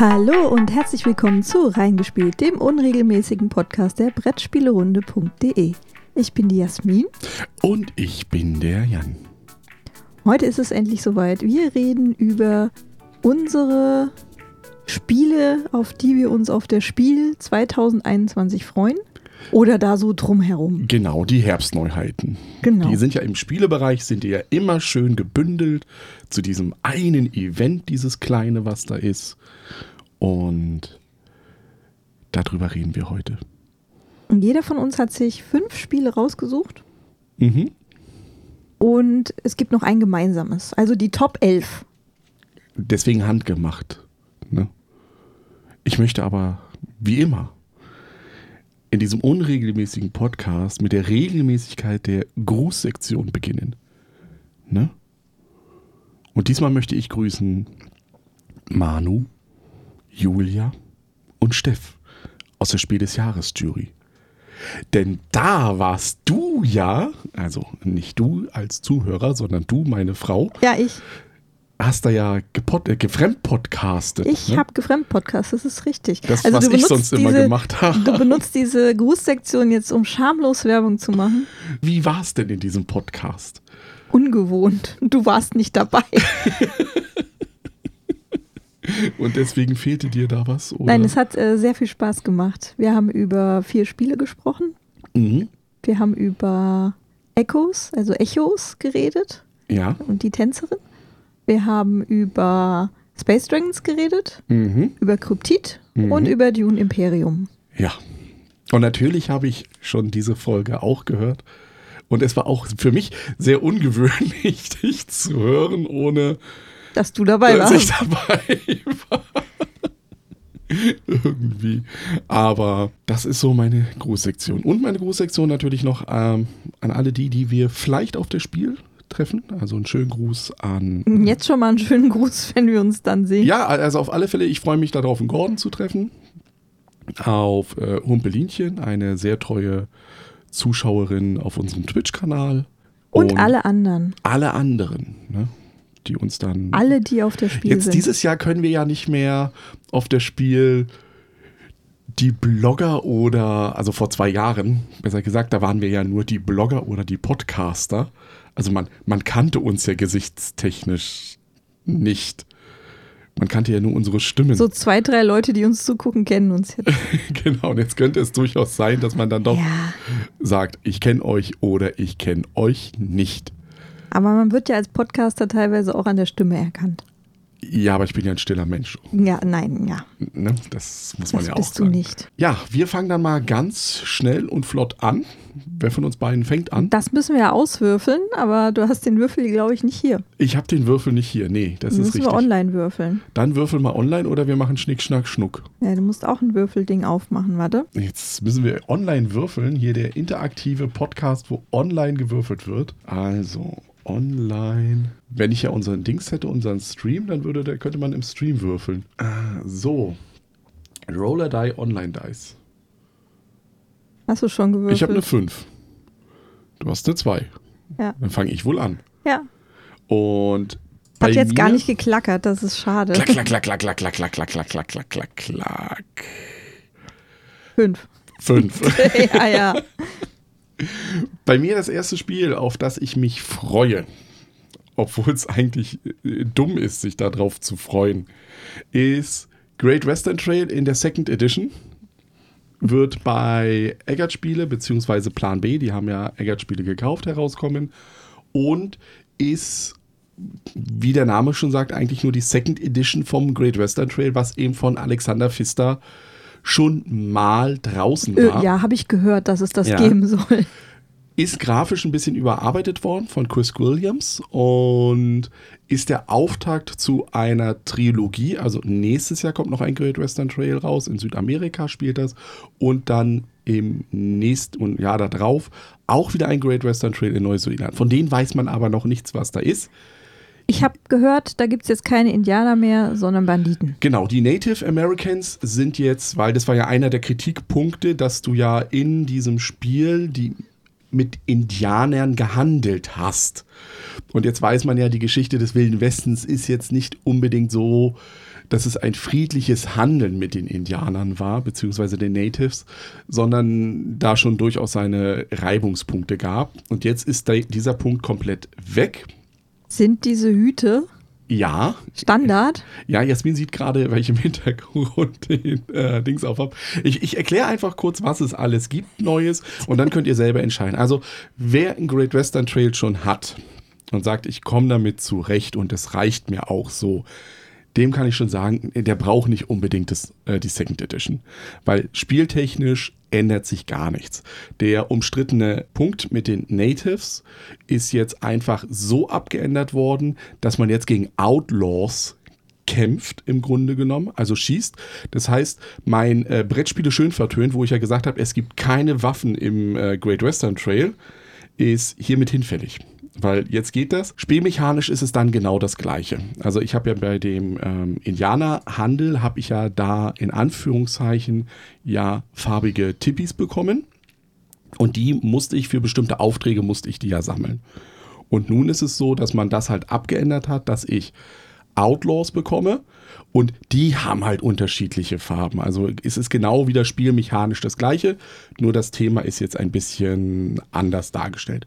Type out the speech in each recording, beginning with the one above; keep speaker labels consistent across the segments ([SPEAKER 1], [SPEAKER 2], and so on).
[SPEAKER 1] Hallo und herzlich willkommen zu Reingespielt, dem unregelmäßigen Podcast der Brettspielerunde.de. Ich bin die Jasmin.
[SPEAKER 2] Und ich bin der Jan.
[SPEAKER 1] Heute ist es endlich soweit. Wir reden über unsere Spiele, auf die wir uns auf der Spiel 2021 freuen. Oder da so drumherum.
[SPEAKER 2] Genau, die Herbstneuheiten.
[SPEAKER 1] Genau.
[SPEAKER 2] Die sind ja im Spielebereich, sind die ja immer schön gebündelt zu diesem einen Event, dieses kleine, was da ist. Und darüber reden wir heute.
[SPEAKER 1] Und jeder von uns hat sich fünf Spiele rausgesucht.
[SPEAKER 2] Mhm.
[SPEAKER 1] Und es gibt noch ein gemeinsames. Also die Top 11.
[SPEAKER 2] Deswegen handgemacht. Ne? Ich möchte aber, wie immer, in diesem unregelmäßigen Podcast mit der Regelmäßigkeit der Grußsektion beginnen. Ne? Und diesmal möchte ich grüßen Manu, Julia und Steff aus der Spiel des Jahres Jury. Denn da warst du ja, also nicht du als Zuhörer, sondern du, meine Frau,
[SPEAKER 1] Ja, ich.
[SPEAKER 2] hast da ja gepod äh, gefremdpodcastet.
[SPEAKER 1] Ich
[SPEAKER 2] ne?
[SPEAKER 1] habe gefremdpodcast, das ist richtig.
[SPEAKER 2] Das,
[SPEAKER 1] also
[SPEAKER 2] was
[SPEAKER 1] du
[SPEAKER 2] ich sonst immer
[SPEAKER 1] diese-
[SPEAKER 2] gemacht habe.
[SPEAKER 1] Du benutzt diese Grußsektion jetzt, um schamlos Werbung zu machen.
[SPEAKER 2] Wie war es denn in diesem Podcast?
[SPEAKER 1] Ungewohnt. Du warst nicht dabei.
[SPEAKER 2] Und deswegen fehlte dir da was? Oder?
[SPEAKER 1] Nein, es hat äh, sehr viel Spaß gemacht. Wir haben über vier Spiele gesprochen.
[SPEAKER 2] Mhm.
[SPEAKER 1] Wir haben über Echos, also Echos geredet
[SPEAKER 2] Ja.
[SPEAKER 1] und die Tänzerin. Wir haben über Space Dragons geredet,
[SPEAKER 2] Mhm.
[SPEAKER 1] über Kryptid
[SPEAKER 2] Mhm.
[SPEAKER 1] und über Dune Imperium.
[SPEAKER 2] Ja. Und natürlich habe ich schon diese Folge auch gehört. Und es war auch für mich sehr ungewöhnlich, dich zu hören, ohne
[SPEAKER 1] Dass du dabei
[SPEAKER 2] dass ich
[SPEAKER 1] warst.
[SPEAKER 2] dabei war. Irgendwie. Aber das ist so meine Grußsektion. Und meine Grußsektion natürlich noch ähm, an alle die, die wir vielleicht auf das Spiel treffen. Also einen schönen Gruß an.
[SPEAKER 1] Jetzt schon mal einen schönen Gruß, wenn wir uns dann sehen.
[SPEAKER 2] Ja, also auf alle Fälle, ich freue mich darauf, einen Gordon zu treffen. Auf äh, Humpelinchen, eine sehr treue Zuschauerin auf unserem Twitch-Kanal.
[SPEAKER 1] Und, alle anderen.
[SPEAKER 2] alle anderen, ne, die uns dann.
[SPEAKER 1] Alle, die auf der Spiel
[SPEAKER 2] Jetzt
[SPEAKER 1] sind.
[SPEAKER 2] dieses Jahr können wir ja nicht mehr auf das Spiel die Blogger oder, also vor zwei Jahren, besser gesagt, da waren wir ja nur die Blogger oder die Podcaster. Also man, man kannte uns ja gesichtstechnisch nicht. Man kannte ja nur unsere Stimmen.
[SPEAKER 1] so zwei, drei Leute, die uns zugucken, kennen uns jetzt.
[SPEAKER 2] genau, und jetzt könnte es durchaus sein, dass man dann doch
[SPEAKER 1] Ja.
[SPEAKER 2] sagt, ich kenne euch oder ich kenne euch nicht.
[SPEAKER 1] Aber man wird ja als Podcaster teilweise auch an der Stimme erkannt.
[SPEAKER 2] Ja, aber ich bin ja ein stiller Mensch.
[SPEAKER 1] Ja, nein, ja.
[SPEAKER 2] Ne? Das muss man
[SPEAKER 1] Das
[SPEAKER 2] ja auch
[SPEAKER 1] bist du
[SPEAKER 2] sagen.
[SPEAKER 1] nicht.
[SPEAKER 2] Ja, wir fangen dann mal ganz schnell und flott an. Wer von uns beiden fängt an?
[SPEAKER 1] Das müssen wir ja auswürfeln, aber du hast den Würfel, glaube ich, nicht hier.
[SPEAKER 2] Ich habe den Würfel nicht hier. Nee, das
[SPEAKER 1] Den
[SPEAKER 2] ist
[SPEAKER 1] müssen
[SPEAKER 2] richtig.
[SPEAKER 1] wir online würfeln.
[SPEAKER 2] Dann würfel mal online oder wir machen Schnick, Schnack, Schnuck.
[SPEAKER 1] Ja, du musst auch ein Würfelding aufmachen, warte.
[SPEAKER 2] Jetzt müssen wir online würfeln. Hier der interaktive Podcast, wo online gewürfelt wird. Also, online. Wenn ich ja unseren Dings hätte, unseren Stream, dann würde, da könnte man im Stream würfeln. Ah, so. Roller Die Online Dice.
[SPEAKER 1] Hast du schon gewürfelt?
[SPEAKER 2] Ich habe eine 5. Du hast eine 2.
[SPEAKER 1] Ja.
[SPEAKER 2] Dann fange ich wohl an.
[SPEAKER 1] ja.
[SPEAKER 2] Und
[SPEAKER 1] Hat jetzt gar nicht geklackert, das ist schade.
[SPEAKER 2] Klack, klack, klack, klack, klack, klack, klack, klack, klack, klack, klack, klack, klack.
[SPEAKER 1] Fünf.
[SPEAKER 2] Fünf.
[SPEAKER 1] ja, ja.
[SPEAKER 2] Bei mir das erste Spiel, auf das ich mich freue, obwohl es eigentlich äh, dumm ist, sich darauf zu freuen, ist Great Western Trail in der Second Edition. Wird bei Eggert Spiele beziehungsweise Plan B, die haben ja Eggert Spiele gekauft, herauskommen. Und ist, wie der Name schon sagt, eigentlich nur die Second Edition vom Great Western Trail, was eben von Alexander Pfister schon mal draußen war
[SPEAKER 1] Äh, ja, habe ich gehört, dass es das
[SPEAKER 2] Ja.
[SPEAKER 1] geben soll.
[SPEAKER 2] ist grafisch ein bisschen überarbeitet worden von Chris Williams und ist der Auftakt zu einer Trilogie. Also nächstes Jahr kommt noch ein Great Western Trail raus. In Südamerika spielt das. Und dann im nächsten Jahr darauf auch wieder ein Great Western Trail in Neuseeland. Von denen weiß man aber noch nichts, was da ist.
[SPEAKER 1] Ich habe gehört, da gibt es jetzt keine Indianer mehr, sondern Banditen.
[SPEAKER 2] Genau, die Native Americans sind jetzt, weil das war ja einer der Kritikpunkte, dass du ja in diesem Spiel die mit Indianern gehandelt hast. Und jetzt weiß man ja, die Geschichte des Wilden Westens ist jetzt nicht unbedingt so dass es ein friedliches Handeln mit den Indianern war, beziehungsweise den Natives, sondern da schon durchaus seine Reibungspunkte gab. Und jetzt ist dieser Punkt komplett weg.
[SPEAKER 1] Sind diese Hüte
[SPEAKER 2] Ja,
[SPEAKER 1] Standard?
[SPEAKER 2] ja, Jasmin sieht gerade, weil ich im Hintergrund den äh, Dings auf habe. Ich, ich erkläre einfach kurz, was es alles gibt Neues und dann könnt ihr selber entscheiden. Also, wer einen Great Western Trail schon hat und sagt, ich komme damit zurecht und es reicht mir auch so, dem kann ich schon sagen, der braucht nicht unbedingt das, äh, die Second Edition. Weil spieltechnisch ändert sich gar nichts. Der umstrittene Punkt mit den Natives ist jetzt einfach so abgeändert worden, dass man jetzt gegen Outlaws kämpft im Grunde genommen, also schießt. Das heißt, mein äh, Brettspiele schön vertönt, wo ich ja gesagt habe, es gibt keine Waffen im äh, Great Western Trail, ist hiermit hinfällig. Weil jetzt geht das. Spielmechanisch ist es dann genau das Gleiche. Also ich habe ja bei dem ähm, Indianerhandel, habe ich ja da in Anführungszeichen ja farbige Tippis bekommen. Und die musste ich für bestimmte Aufträge, musste ich die ja sammeln. Und nun ist es so, dass man das halt abgeändert hat, dass ich Outlaws bekomme und die haben halt unterschiedliche Farben. Also es ist genau wieder spielmechanisch das gleiche, nur das Thema ist jetzt ein bisschen anders dargestellt.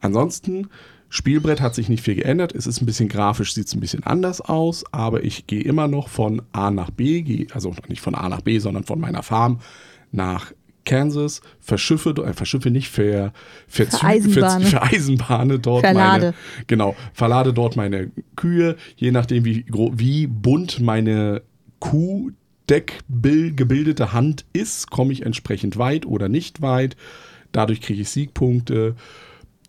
[SPEAKER 2] Ansonsten, Spielbrett hat sich nicht viel geändert. Es ist ein bisschen grafisch, sieht es ein bisschen anders aus, aber ich gehe immer noch von A nach B, also nicht von A nach B, sondern von meiner Farm nach Kansas, verschiffe, äh, verschiffe nicht, ver, verzü-
[SPEAKER 1] Vereisenbahne.
[SPEAKER 2] ver, vereisenbahne dort
[SPEAKER 1] Verlade.
[SPEAKER 2] meine, genau, verlade dort meine Kühe, je nachdem wie, wie bunt meine Kuhdeckgebildete Hand ist, komme ich entsprechend weit oder nicht weit. Dadurch kriege ich Siegpunkte.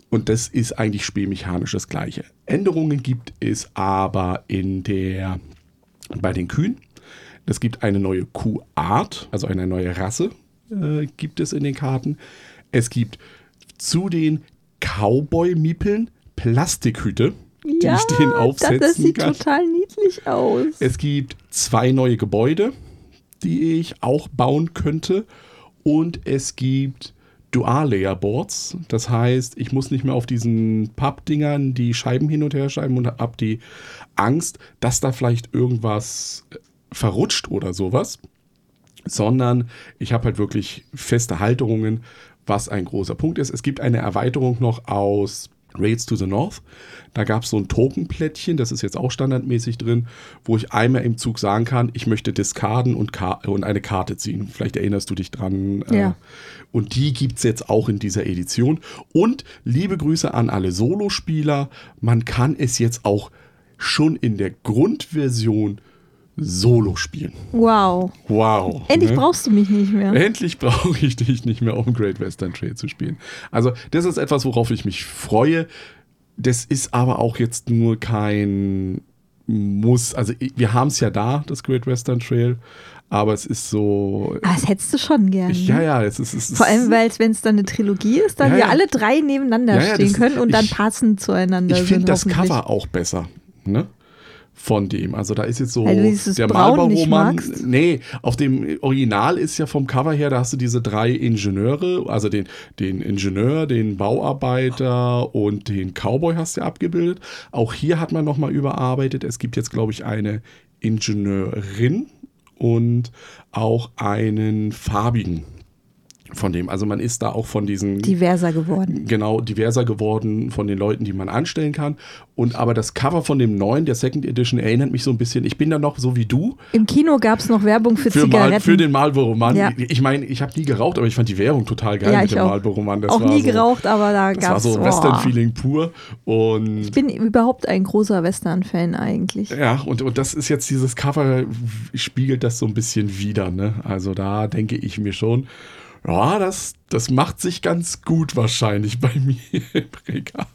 [SPEAKER 2] Und das ist eigentlich spielmechanisch das Gleiche. Änderungen gibt es aber in der, bei den Kühen. Es gibt eine neue Kuhart, also eine neue Rasse äh, gibt es in den Karten. Es gibt zu den Cowboy-Miepeln Plastikhüte, die
[SPEAKER 1] ja,
[SPEAKER 2] ich den
[SPEAKER 1] das,
[SPEAKER 2] aufsetzen
[SPEAKER 1] das sieht
[SPEAKER 2] kann.
[SPEAKER 1] total niedlich aus.
[SPEAKER 2] Es gibt zwei neue Gebäude, die ich auch bauen könnte. Und es gibt Dual-Layer-Boards. Das heißt, ich muss nicht mehr auf diesen Pappdingern die Scheiben hin und her schreiben und habe die Angst, dass da vielleicht irgendwas verrutscht oder sowas. Sondern ich habe halt wirklich feste Halterungen, was ein großer Punkt ist. Es gibt eine Erweiterung noch aus Raids to the North. Da gab es so ein Tokenplättchen, das ist jetzt auch standardmäßig drin, wo ich einmal im Zug sagen kann, ich möchte diskarden und, Ka und eine Karte ziehen. Vielleicht erinnerst du dich dran.
[SPEAKER 1] Ja.
[SPEAKER 2] Äh, und die gibt es jetzt auch in dieser Edition. Und liebe Grüße an alle Solospieler. Man kann es jetzt auch schon in der Grundversion solo spielen.
[SPEAKER 1] Wow.
[SPEAKER 2] Wow.
[SPEAKER 1] Endlich
[SPEAKER 2] ne?
[SPEAKER 1] brauchst du mich nicht mehr.
[SPEAKER 2] Endlich brauche ich dich nicht mehr, um Great Western Trail zu spielen. Also, das ist etwas, worauf ich mich freue. Das ist aber auch jetzt nur kein Muss. Also, wir haben es ja da, das Great Western Trail. Aber es ist so.
[SPEAKER 1] Ah, das hättest du schon gern.
[SPEAKER 2] Ich, ja, ja, es ist. Es ist
[SPEAKER 1] Vor allem, weil wenn es dann eine Trilogie ist, dann
[SPEAKER 2] Ja,
[SPEAKER 1] wir
[SPEAKER 2] ja.
[SPEAKER 1] alle drei nebeneinander
[SPEAKER 2] Ja,
[SPEAKER 1] stehen können und dann
[SPEAKER 2] ich-
[SPEAKER 1] passend zueinander
[SPEAKER 2] ich
[SPEAKER 1] sind.
[SPEAKER 2] finde das. Cover auch besser. Ne? Von dem. Also da ist jetzt so
[SPEAKER 1] dieses
[SPEAKER 2] der Marlboro-Mann. Nee, auf dem Original ist ja vom Cover her, da hast du diese drei Ingenieure, also den, den Ingenieur, den Bauarbeiter und den Cowboy hast du abgebildet. Auch hier hat man nochmal überarbeitet. Es gibt jetzt, glaube ich, eine Ingenieurin und auch einen farbigen von dem. Also man ist da auch von diesen
[SPEAKER 1] diverser geworden.
[SPEAKER 2] genau diverser geworden von den Leuten, die man anstellen kann. Und aber das Cover von dem neuen, der Second Edition, erinnert mich so ein bisschen. Ich bin da noch so wie du
[SPEAKER 1] Im Kino gab es noch Werbung für,
[SPEAKER 2] für,
[SPEAKER 1] Zigaretten.
[SPEAKER 2] Mal, für den Marlboro Mann.
[SPEAKER 1] Ja.
[SPEAKER 2] Ich meine, ich habe nie geraucht, aber ich fand die Werbung total geil
[SPEAKER 1] Ja,
[SPEAKER 2] mit dem
[SPEAKER 1] auch.
[SPEAKER 2] Marlboro Mann. Das
[SPEAKER 1] auch
[SPEAKER 2] war
[SPEAKER 1] nie
[SPEAKER 2] so,
[SPEAKER 1] geraucht, aber da
[SPEAKER 2] Das war
[SPEAKER 1] gab es.
[SPEAKER 2] so Western-Feeling pur. Und
[SPEAKER 1] Ich bin überhaupt ein großer Western-Fan eigentlich.
[SPEAKER 2] ja, und, und das ist jetzt dieses Cover, spiegelt das so ein bisschen wider. Ne? Also da denke ich mir schon, ja, das, das macht sich ganz gut wahrscheinlich bei mir im Regal.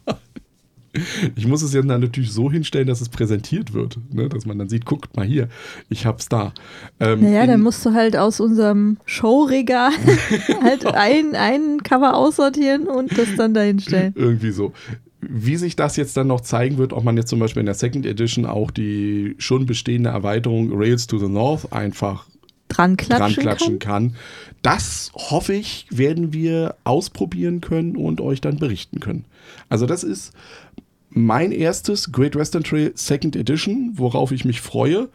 [SPEAKER 2] Ich muss es jetzt natürlich so hinstellen, dass es präsentiert wird, ne? dass man dann sieht, guckt mal hier, ich hab's da. Ähm,
[SPEAKER 1] Naja, dann musst du halt aus unserem Showregal halt ein, ein Cover aussortieren und das dann dahin stellen.
[SPEAKER 2] Irgendwie so. Wie sich das jetzt dann noch zeigen wird, ob man jetzt zum Beispiel in der Second Edition auch die schon bestehende Erweiterung Rails to the North einfach
[SPEAKER 1] Dran
[SPEAKER 2] dran
[SPEAKER 1] klatschen,
[SPEAKER 2] klatschen
[SPEAKER 1] kann.
[SPEAKER 2] kann. Das hoffe ich, werden wir ausprobieren können und euch dann berichten können. Also das ist mein erstes Great Western Trail Second Edition, worauf ich mich freue.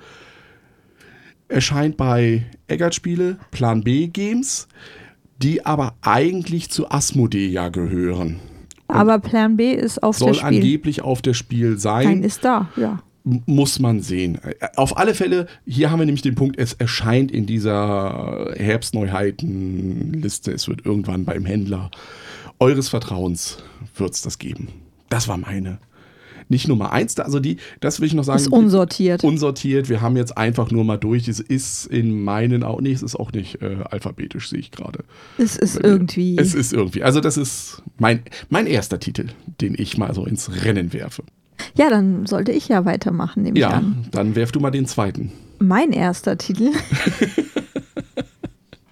[SPEAKER 2] erscheint bei Eggert Spiele, Plan B Games, die aber eigentlich zu Asmodee ja gehören.
[SPEAKER 1] Aber Plan B ist auf
[SPEAKER 2] Soll
[SPEAKER 1] der Spiel.
[SPEAKER 2] angeblich auf der Spiel sein.
[SPEAKER 1] Nein, ist da, ja.
[SPEAKER 2] Muss man sehen. Äh, Auf alle Fälle, hier haben wir nämlich den Punkt, es erscheint in dieser Herbstneuheitenliste. Es wird irgendwann beim Händler eures Vertrauens wird es das geben. Das war meine. Nicht Nummer eins, also die, das will ich noch sagen.
[SPEAKER 1] Ist unsortiert.
[SPEAKER 2] Unsortiert. Wir haben jetzt einfach nur mal durch. Es ist in meinen Augen, nee, es ist auch nicht äh, alphabetisch, sehe ich gerade.
[SPEAKER 1] Es ist irgendwie.
[SPEAKER 2] Es ist irgendwie. Also, das ist mein, mein erster Titel, den ich mal so ins Rennen werfe.
[SPEAKER 1] Ja, dann sollte ich ja weitermachen, nehme ich
[SPEAKER 2] Ja,
[SPEAKER 1] an.
[SPEAKER 2] dann werf du mal den zweiten.
[SPEAKER 1] Mein erster Titel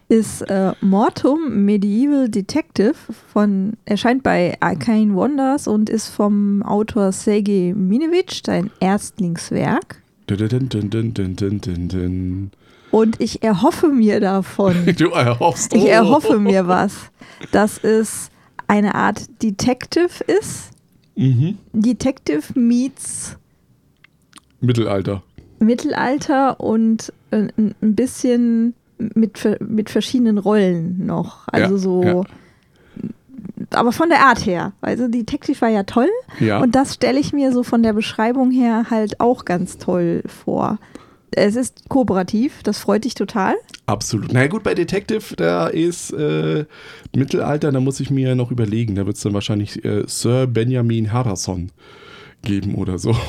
[SPEAKER 1] ist äh, Mortum Medieval Detective von erscheint bei Arcane Wonders und ist vom Autor Sergej Minevich, sein Erstlingswerk.
[SPEAKER 2] Dun, dun, dun.
[SPEAKER 1] Und ich erhoffe mir davon,
[SPEAKER 2] Du erhoffst.
[SPEAKER 1] ich
[SPEAKER 2] oh.
[SPEAKER 1] erhoffe mir was, dass es eine Art Detective ist.
[SPEAKER 2] Mhm.
[SPEAKER 1] Detective meets
[SPEAKER 2] Mittelalter.
[SPEAKER 1] Mittelalter und äh, ein bisschen mit, mit verschiedenen Rollen noch. Also
[SPEAKER 2] Ja,
[SPEAKER 1] so.
[SPEAKER 2] ja.
[SPEAKER 1] Aber von der Art her. Also Detective war ja toll.
[SPEAKER 2] Ja.
[SPEAKER 1] Und das stelle ich mir so von der Beschreibung her halt auch ganz toll vor. Es ist kooperativ, das freut dich total.
[SPEAKER 2] Absolut. Na gut, bei Detective, da ist äh, Mittelalter, da muss ich mir noch überlegen. Da wird es dann wahrscheinlich äh, Sir Benjamin Harrison geben oder so.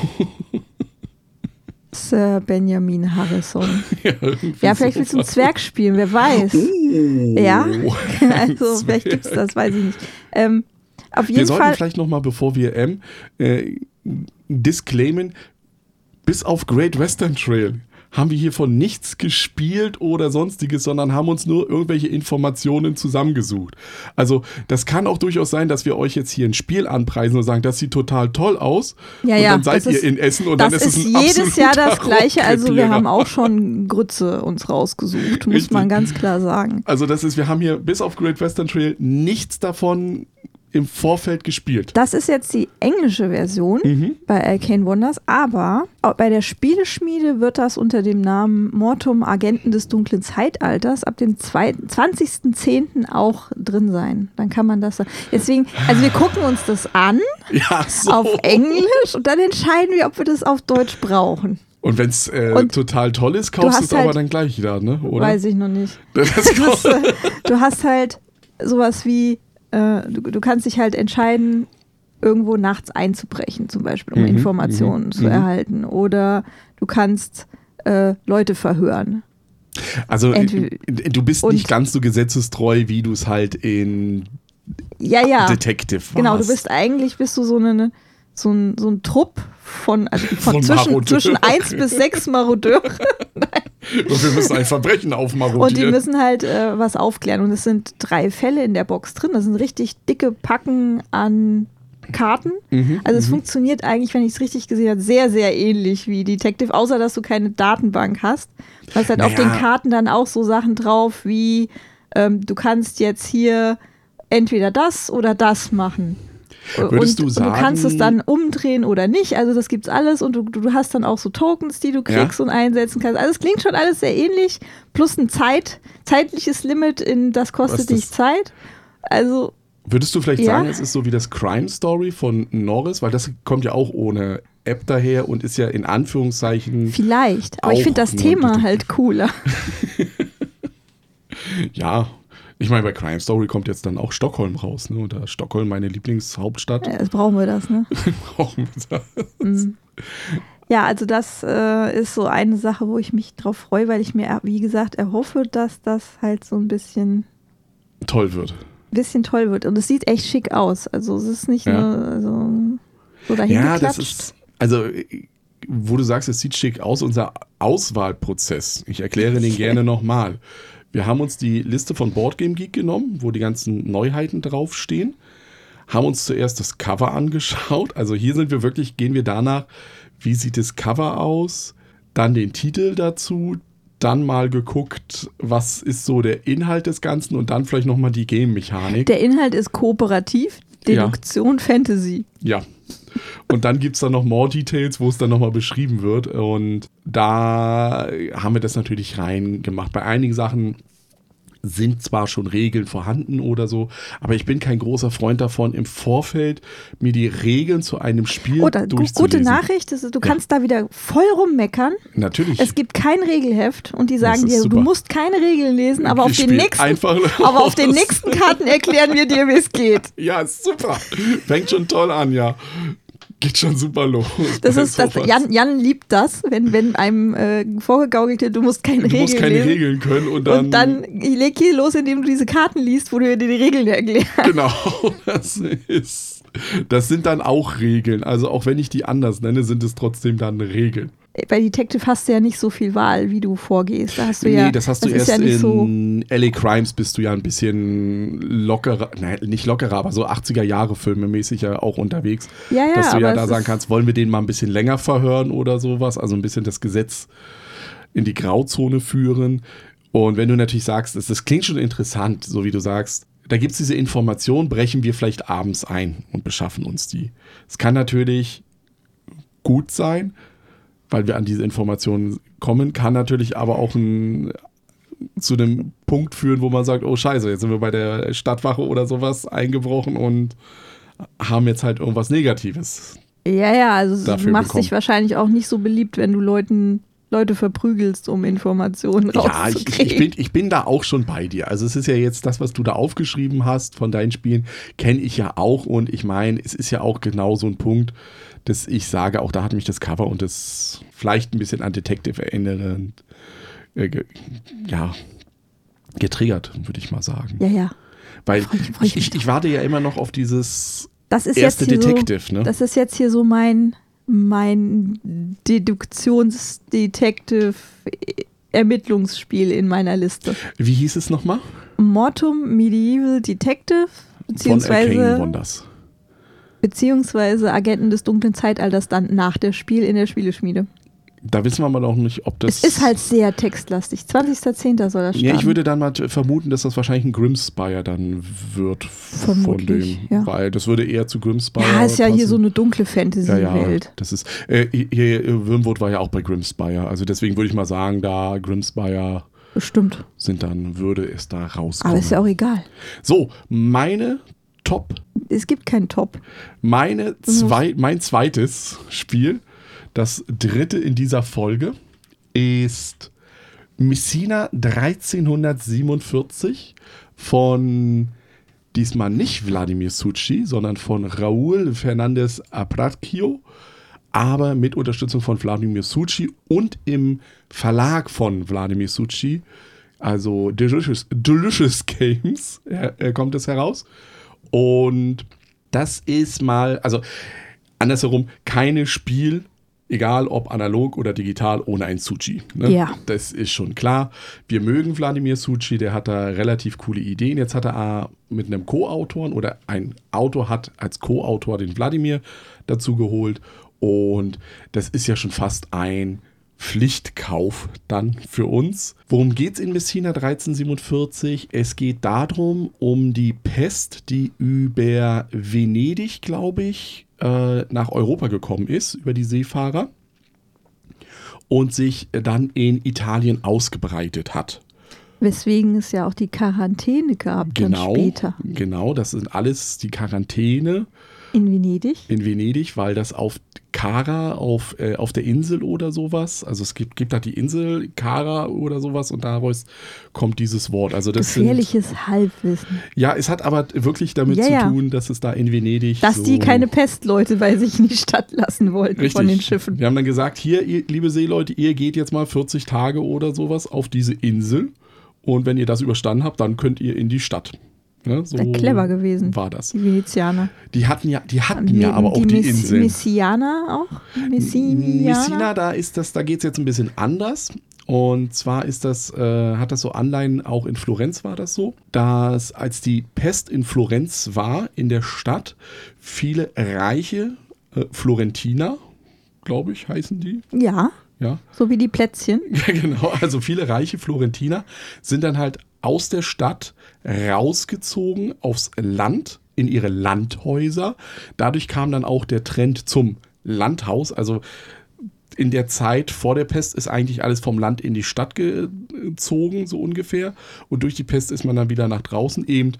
[SPEAKER 1] Sir Benjamin Harrison.
[SPEAKER 2] ja,
[SPEAKER 1] Ja, vielleicht willst du einen
[SPEAKER 2] sowas.
[SPEAKER 1] Zwerg spielen, wer weiß.
[SPEAKER 2] Oh.
[SPEAKER 1] Ja, also vielleicht gibt es das, weiß ich nicht. Ähm, auf
[SPEAKER 2] Wir
[SPEAKER 1] jeden
[SPEAKER 2] sollten
[SPEAKER 1] Fall.
[SPEAKER 2] vielleicht noch mal, bevor wir M, äh, disclaimen, bis auf Great Western Trail haben wir hiervon nichts gespielt oder sonstiges, sondern haben uns nur irgendwelche Informationen zusammengesucht. Also das kann auch durchaus sein, dass wir euch jetzt hier ein Spiel anpreisen und sagen, das sieht total toll aus.
[SPEAKER 1] Ja,
[SPEAKER 2] und
[SPEAKER 1] ja,
[SPEAKER 2] dann seid
[SPEAKER 1] das
[SPEAKER 2] ihr
[SPEAKER 1] ist-
[SPEAKER 2] in Essen und
[SPEAKER 1] das
[SPEAKER 2] dann ist,
[SPEAKER 1] ist
[SPEAKER 2] es ein
[SPEAKER 1] jedes Jahr das gleiche. Also wir haben auch schon Grütze uns rausgesucht, muss
[SPEAKER 2] Richtig.
[SPEAKER 1] man ganz klar sagen.
[SPEAKER 2] Also das ist, wir haben hier bis auf Great Western Trail nichts davon im Vorfeld gespielt.
[SPEAKER 1] Das ist jetzt die englische Version
[SPEAKER 2] Mhm.
[SPEAKER 1] bei Arcane Wonders, aber bei der Spieleschmiede wird das unter dem Namen Mortum Agenten des dunklen Zeitalters ab dem zwei- 20.10. auch drin sein. Dann kann man das. Deswegen, also wir gucken uns das an
[SPEAKER 2] Ja, so.
[SPEAKER 1] auf Englisch und dann entscheiden wir, ob wir das auf Deutsch brauchen.
[SPEAKER 2] Und wenn es äh, total toll ist, kaufst du es aber
[SPEAKER 1] halt-
[SPEAKER 2] dann gleich da, ne? Oder?
[SPEAKER 1] Weiß ich noch nicht. Du hast halt sowas wie, äh, du, du kannst dich halt entscheiden, irgendwo nachts einzubrechen, zum Beispiel, um
[SPEAKER 2] Mhm,
[SPEAKER 1] Informationen
[SPEAKER 2] mhm,
[SPEAKER 1] zu
[SPEAKER 2] mhm.
[SPEAKER 1] erhalten. Oder du kannst äh, Leute verhören.
[SPEAKER 2] Also äh,
[SPEAKER 1] Entweder-
[SPEAKER 2] du bist
[SPEAKER 1] und-
[SPEAKER 2] nicht ganz so gesetzestreu, wie du es halt in
[SPEAKER 1] Ja, ja.
[SPEAKER 2] Detective warst.
[SPEAKER 1] Genau, du bist eigentlich bist du so eine so ein, so ein Trupp von, also von,
[SPEAKER 2] Von
[SPEAKER 1] zwischen, zwischen eins bis sechs Marodeure
[SPEAKER 2] Und wir müssen ein Verbrechen aufmarodieren.
[SPEAKER 1] und die müssen halt äh, was aufklären. Und es sind drei Fälle in der Box drin. Das sind richtig dicke Packen an Karten.
[SPEAKER 2] Mhm,
[SPEAKER 1] Also es funktioniert eigentlich, wenn ich es richtig gesehen habe, sehr, sehr ähnlich wie Detective, außer dass du keine Datenbank hast. Du hast halt auf
[SPEAKER 2] Naja.
[SPEAKER 1] den Karten dann auch so Sachen drauf wie ähm, du kannst jetzt hier entweder das oder das machen.
[SPEAKER 2] Würdest
[SPEAKER 1] und,
[SPEAKER 2] du sagen-
[SPEAKER 1] du kannst es dann umdrehen oder nicht. Also das gibt's alles und du, du hast dann auch so Tokens, die du kriegst
[SPEAKER 2] Ja.
[SPEAKER 1] und einsetzen kannst. Also es klingt schon alles sehr ähnlich. Plus ein Zeit, zeitliches Limit in das kostet dich Zeit. Also
[SPEAKER 2] Würdest du vielleicht
[SPEAKER 1] Ja.
[SPEAKER 2] sagen, es ist so wie das Crime Story von Norris, weil das kommt ja auch ohne App daher und ist ja in Anführungszeichen,
[SPEAKER 1] vielleicht. Aber ich finde das Thema halt cooler.
[SPEAKER 2] ja, ich meine, bei Crime Story kommt jetzt dann auch Stockholm raus, ne? Oder Stockholm, meine Lieblingshauptstadt.
[SPEAKER 1] Ja, Jetzt brauchen wir das, ne?
[SPEAKER 2] Brauchen wir das.
[SPEAKER 1] Mhm. Ja, also das äh, ist so eine Sache, wo ich mich drauf freue, weil ich mir, wie gesagt, erhoffe, dass das halt so ein bisschen,
[SPEAKER 2] Toll wird.
[SPEAKER 1] bisschen toll wird. Und es sieht echt schick aus. Also es ist nicht
[SPEAKER 2] Ja.
[SPEAKER 1] nur also, so dahin
[SPEAKER 2] Ja, das
[SPEAKER 1] geklatscht.
[SPEAKER 2] ist, also, wo du sagst, es sieht schick aus, unser Auswahlprozess. Ich erkläre den gerne nochmal. Wir haben uns die Liste von Boardgame Geek genommen, wo die ganzen Neuheiten draufstehen, haben uns zuerst das Cover angeschaut. Also hier sind wir wirklich, gehen wir danach, wie sieht das Cover aus, dann den Titel dazu, dann mal geguckt, was ist so der Inhalt des Ganzen und dann vielleicht nochmal die Game-Mechanik.
[SPEAKER 1] Der Inhalt ist kooperativ,
[SPEAKER 2] Ja.
[SPEAKER 1] Deduktion, Fantasy.
[SPEAKER 2] Ja. Und dann gibt es dann noch more Details, wo es dann nochmal beschrieben wird. Und da haben wir das natürlich reingemacht. Bei einigen Sachen sind zwar schon Regeln vorhanden oder so, aber ich bin kein großer Freund davon, im Vorfeld mir die Regeln zu einem Spiel
[SPEAKER 1] Oder
[SPEAKER 2] durchzulesen.
[SPEAKER 1] gute Nachricht, du kannst da wieder voll rummeckern.
[SPEAKER 2] Natürlich.
[SPEAKER 1] Es gibt kein Regelheft und die sagen dir,
[SPEAKER 2] super.
[SPEAKER 1] du musst keine Regeln lesen, aber auf den nächsten, aber auf den nächsten Karten erklären wir dir, wie es geht.
[SPEAKER 2] ja, super. Fängt schon toll an, ja. Geht schon super los.
[SPEAKER 1] Das ist das. Jan, Jan liebt das, wenn, wenn einem äh, vorgegaukelt wird, du musst keine
[SPEAKER 2] du
[SPEAKER 1] Regeln
[SPEAKER 2] musst keine
[SPEAKER 1] lesen.
[SPEAKER 2] Regeln können und dann.
[SPEAKER 1] und dann leg hier los, indem du diese Karten liest, wo du dir die Regeln erklärst.
[SPEAKER 2] Genau, das ist. Das sind dann auch Regeln. Also auch wenn ich die anders nenne, sind es trotzdem dann Regeln.
[SPEAKER 1] Bei Detective hast du ja nicht so viel Wahl, wie du vorgehst. Da hast du ja,
[SPEAKER 2] nee, das hast du
[SPEAKER 1] ist
[SPEAKER 2] erst
[SPEAKER 1] ja nicht so.
[SPEAKER 2] in LA Crimes bist du ja ein bisschen lockerer, nein, nicht lockerer, aber so 80er Jahre Filme mäßig ja auch unterwegs.
[SPEAKER 1] Ja, ja,
[SPEAKER 2] dass du ja da sagen kannst, wollen wir den mal ein bisschen länger verhören oder sowas, also ein bisschen das Gesetz in die Grauzone führen. Und wenn du natürlich sagst, das, das klingt schon interessant, so wie du sagst, da gibt es diese Information, brechen wir vielleicht abends ein und beschaffen uns die. Es kann natürlich gut sein, weil wir an diese Informationen kommen, kann natürlich aber auch ein, zu einem Punkt führen, wo man sagt, oh scheiße, jetzt sind wir bei der Stadtwache oder sowas eingebrochen und haben jetzt halt irgendwas Negatives.
[SPEAKER 1] Ja, ja, also du machst
[SPEAKER 2] bekommen.
[SPEAKER 1] dich wahrscheinlich auch nicht so beliebt, wenn du Leuten Leute verprügelst, um Informationen
[SPEAKER 2] Ja, ich,
[SPEAKER 1] rauszukriegen.
[SPEAKER 2] ich, bin, ich bin da auch schon bei dir. Also es ist ja jetzt das, was du da aufgeschrieben hast von deinen Spielen, kenne ich ja auch. Und ich meine, es ist ja auch genau so ein Punkt, dass ich sage, auch da hat mich das Cover und das vielleicht ein bisschen an Detective erinnernd, äh, ge, ja, getriggert, würde ich mal sagen.
[SPEAKER 1] ja, ja.
[SPEAKER 2] Weil
[SPEAKER 1] freu ich- freu ich
[SPEAKER 2] ich, ich, warte ja immer noch auf dieses
[SPEAKER 1] Das ist
[SPEAKER 2] erste
[SPEAKER 1] jetzt hier
[SPEAKER 2] Detective,
[SPEAKER 1] so,
[SPEAKER 2] ne?
[SPEAKER 1] Das ist jetzt hier so mein, mein Deduktions-Detective-Ermittlungsspiel in meiner Liste.
[SPEAKER 2] Wie hieß es nochmal?
[SPEAKER 1] Mortum Medieval Detective,
[SPEAKER 2] Von
[SPEAKER 1] beziehungsweise,
[SPEAKER 2] Wonders.
[SPEAKER 1] beziehungsweise Agenten des dunklen Zeitalters dann nach der Spiel in der Spieleschmiede.
[SPEAKER 2] Da wissen wir mal noch nicht, ob das.
[SPEAKER 1] Es ist halt sehr textlastig. 20.10. soll das starten.
[SPEAKER 2] Ja, ich würde dann mal vermuten, dass das wahrscheinlich ein Grimmspire dann wird
[SPEAKER 1] Vermutlich,
[SPEAKER 2] von dem,
[SPEAKER 1] ja.
[SPEAKER 2] weil das würde eher zu Grimmspire
[SPEAKER 1] Ja, ist ja hier so eine dunkle
[SPEAKER 2] ja, ja,
[SPEAKER 1] Fantasy-Welt.
[SPEAKER 2] das ist äh, hier Wormwood war ja auch bei Grimmspire, also deswegen würde ich mal sagen, da Grimmspire
[SPEAKER 1] Bestimmt.
[SPEAKER 2] sind dann würde es da rauskommen.
[SPEAKER 1] Aber ist ja auch egal.
[SPEAKER 2] so, meine Top
[SPEAKER 1] Es gibt keinen Top.
[SPEAKER 2] meine zwei, mein zweites Spiel, das dritte in dieser Folge, ist Messina 1347 von diesmal nicht Wladimir Succi, sondern von Raúl Fernández Apratio, aber mit Unterstützung von Wladimir Succi und im Verlag von Wladimir Succi, also Delicious, Delicious Games, äh, kommt es heraus. Und das ist mal, also andersherum, keine Spiel, egal ob analog oder digital, ohne ein Suchi. Ne?
[SPEAKER 1] Ja.
[SPEAKER 2] Das ist schon klar. Wir mögen Wladimir Suchi, der hat da relativ coole Ideen. Jetzt hat er mit einem Co-Autoren oder ein Autor hat als Co-Autor den Wladimir dazu geholt. Und das ist ja schon fast ein Pflichtkauf dann für uns. Worum geht es in Messina 1347? Es geht darum, um die Pest, die über Venedig, glaube ich, äh, nach Europa gekommen ist, über die Seefahrer und sich dann in Italien ausgebreitet hat.
[SPEAKER 1] Weswegen es ja auch die Quarantäne gab
[SPEAKER 2] Genau,
[SPEAKER 1] dann später
[SPEAKER 2] genau, das sind alles die Quarantäne
[SPEAKER 1] in Venedig.
[SPEAKER 2] in Venedig, weil das auf Kara, auf, äh, auf der Insel oder sowas, also es gibt, gibt da die Insel Kara oder sowas und daraus kommt dieses Wort. Also das sind,
[SPEAKER 1] Gefährliches Halbwissen.
[SPEAKER 2] ja, es hat aber wirklich damit
[SPEAKER 1] Ja,
[SPEAKER 2] zu
[SPEAKER 1] ja.
[SPEAKER 2] tun, dass es da in Venedig
[SPEAKER 1] Dass
[SPEAKER 2] so
[SPEAKER 1] die keine Pestleute bei sich in die Stadt lassen wollten
[SPEAKER 2] Richtig.
[SPEAKER 1] von den Schiffen.
[SPEAKER 2] Wir haben dann gesagt, hier, ihr, liebe Seeleute, ihr geht jetzt mal 40 Tage oder sowas auf diese Insel und wenn ihr das überstanden habt, dann könnt ihr in die Stadt. Ne, so
[SPEAKER 1] clever gewesen.
[SPEAKER 2] War das.
[SPEAKER 1] Die Venezianer.
[SPEAKER 2] Die hatten ja, die hatten
[SPEAKER 1] Die-
[SPEAKER 2] ja aber auch die, Inseln.
[SPEAKER 1] Messianer auch? Messinianer?
[SPEAKER 2] Messina, da ist das, da geht es jetzt ein bisschen anders. Und zwar ist das, äh, hat das so Anleihen, auch in Florenz war das so, dass als die Pest in Florenz war, in der Stadt, viele reiche äh, Florentiner, glaube ich, heißen die,
[SPEAKER 1] Ja,
[SPEAKER 2] ja,
[SPEAKER 1] so wie die Plätzchen.
[SPEAKER 2] ja, genau. Also viele reiche Florentiner sind dann halt aus der Stadt rausgezogen aufs Land in ihre Landhäuser. Dadurch kam dann auch der Trend zum Landhaus. Also in der Zeit vor der Pest ist eigentlich alles vom Land in die Stadt gezogen, so ungefähr. Und durch die Pest ist man dann wieder nach draußen eben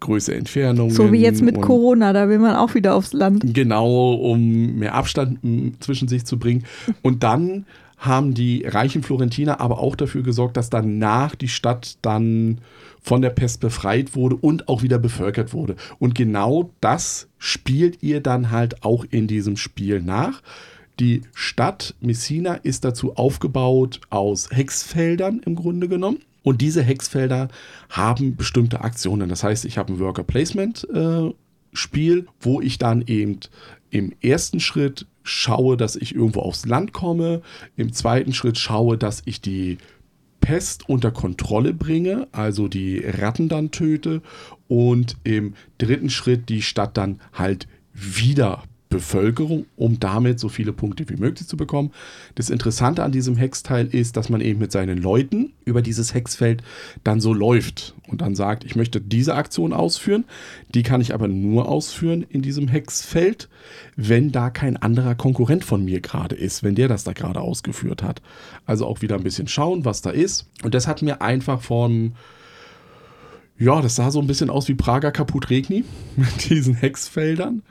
[SPEAKER 2] größere Entfernungen.
[SPEAKER 1] So wie jetzt mit Corona, da will man auch wieder aufs Land.
[SPEAKER 2] Genau, um mehr Abstand zwischen sich zu bringen. Und dann haben die reichen Florentiner aber auch dafür gesorgt, dass danach die Stadt dann von der Pest befreit wurde und auch wieder bevölkert wurde. Und genau das spielt ihr dann halt auch in diesem Spiel nach. Die Stadt Messina ist dazu aufgebaut aus Hexfeldern im Grunde genommen. Und diese Hexfelder haben bestimmte Aktionen. Das heißt, ich habe ein Worker Placement äh, Spiel, wo ich dann eben im ersten Schritt schaue, dass ich irgendwo aufs Land komme. Im zweiten Schritt schaue, dass ich die Pest unter Kontrolle bringe, also die Ratten dann töte. Und im dritten Schritt die Stadt dann halt wieder Bevölkerung, um damit so viele Punkte wie möglich zu bekommen. Das Interessante an diesem Hexteil ist, dass man eben mit seinen Leuten über dieses Hexfeld dann so läuft und dann sagt, ich möchte diese Aktion ausführen. Die kann ich aber nur ausführen in diesem Hexfeld, wenn da kein anderer Konkurrent von mir gerade ist, wenn der das da gerade ausgeführt hat. Also auch wieder ein bisschen schauen, was da ist. Und das hat mir einfach von ja, das sah so ein bisschen aus wie Prager Kaput Regni mit diesen Hexfeldern.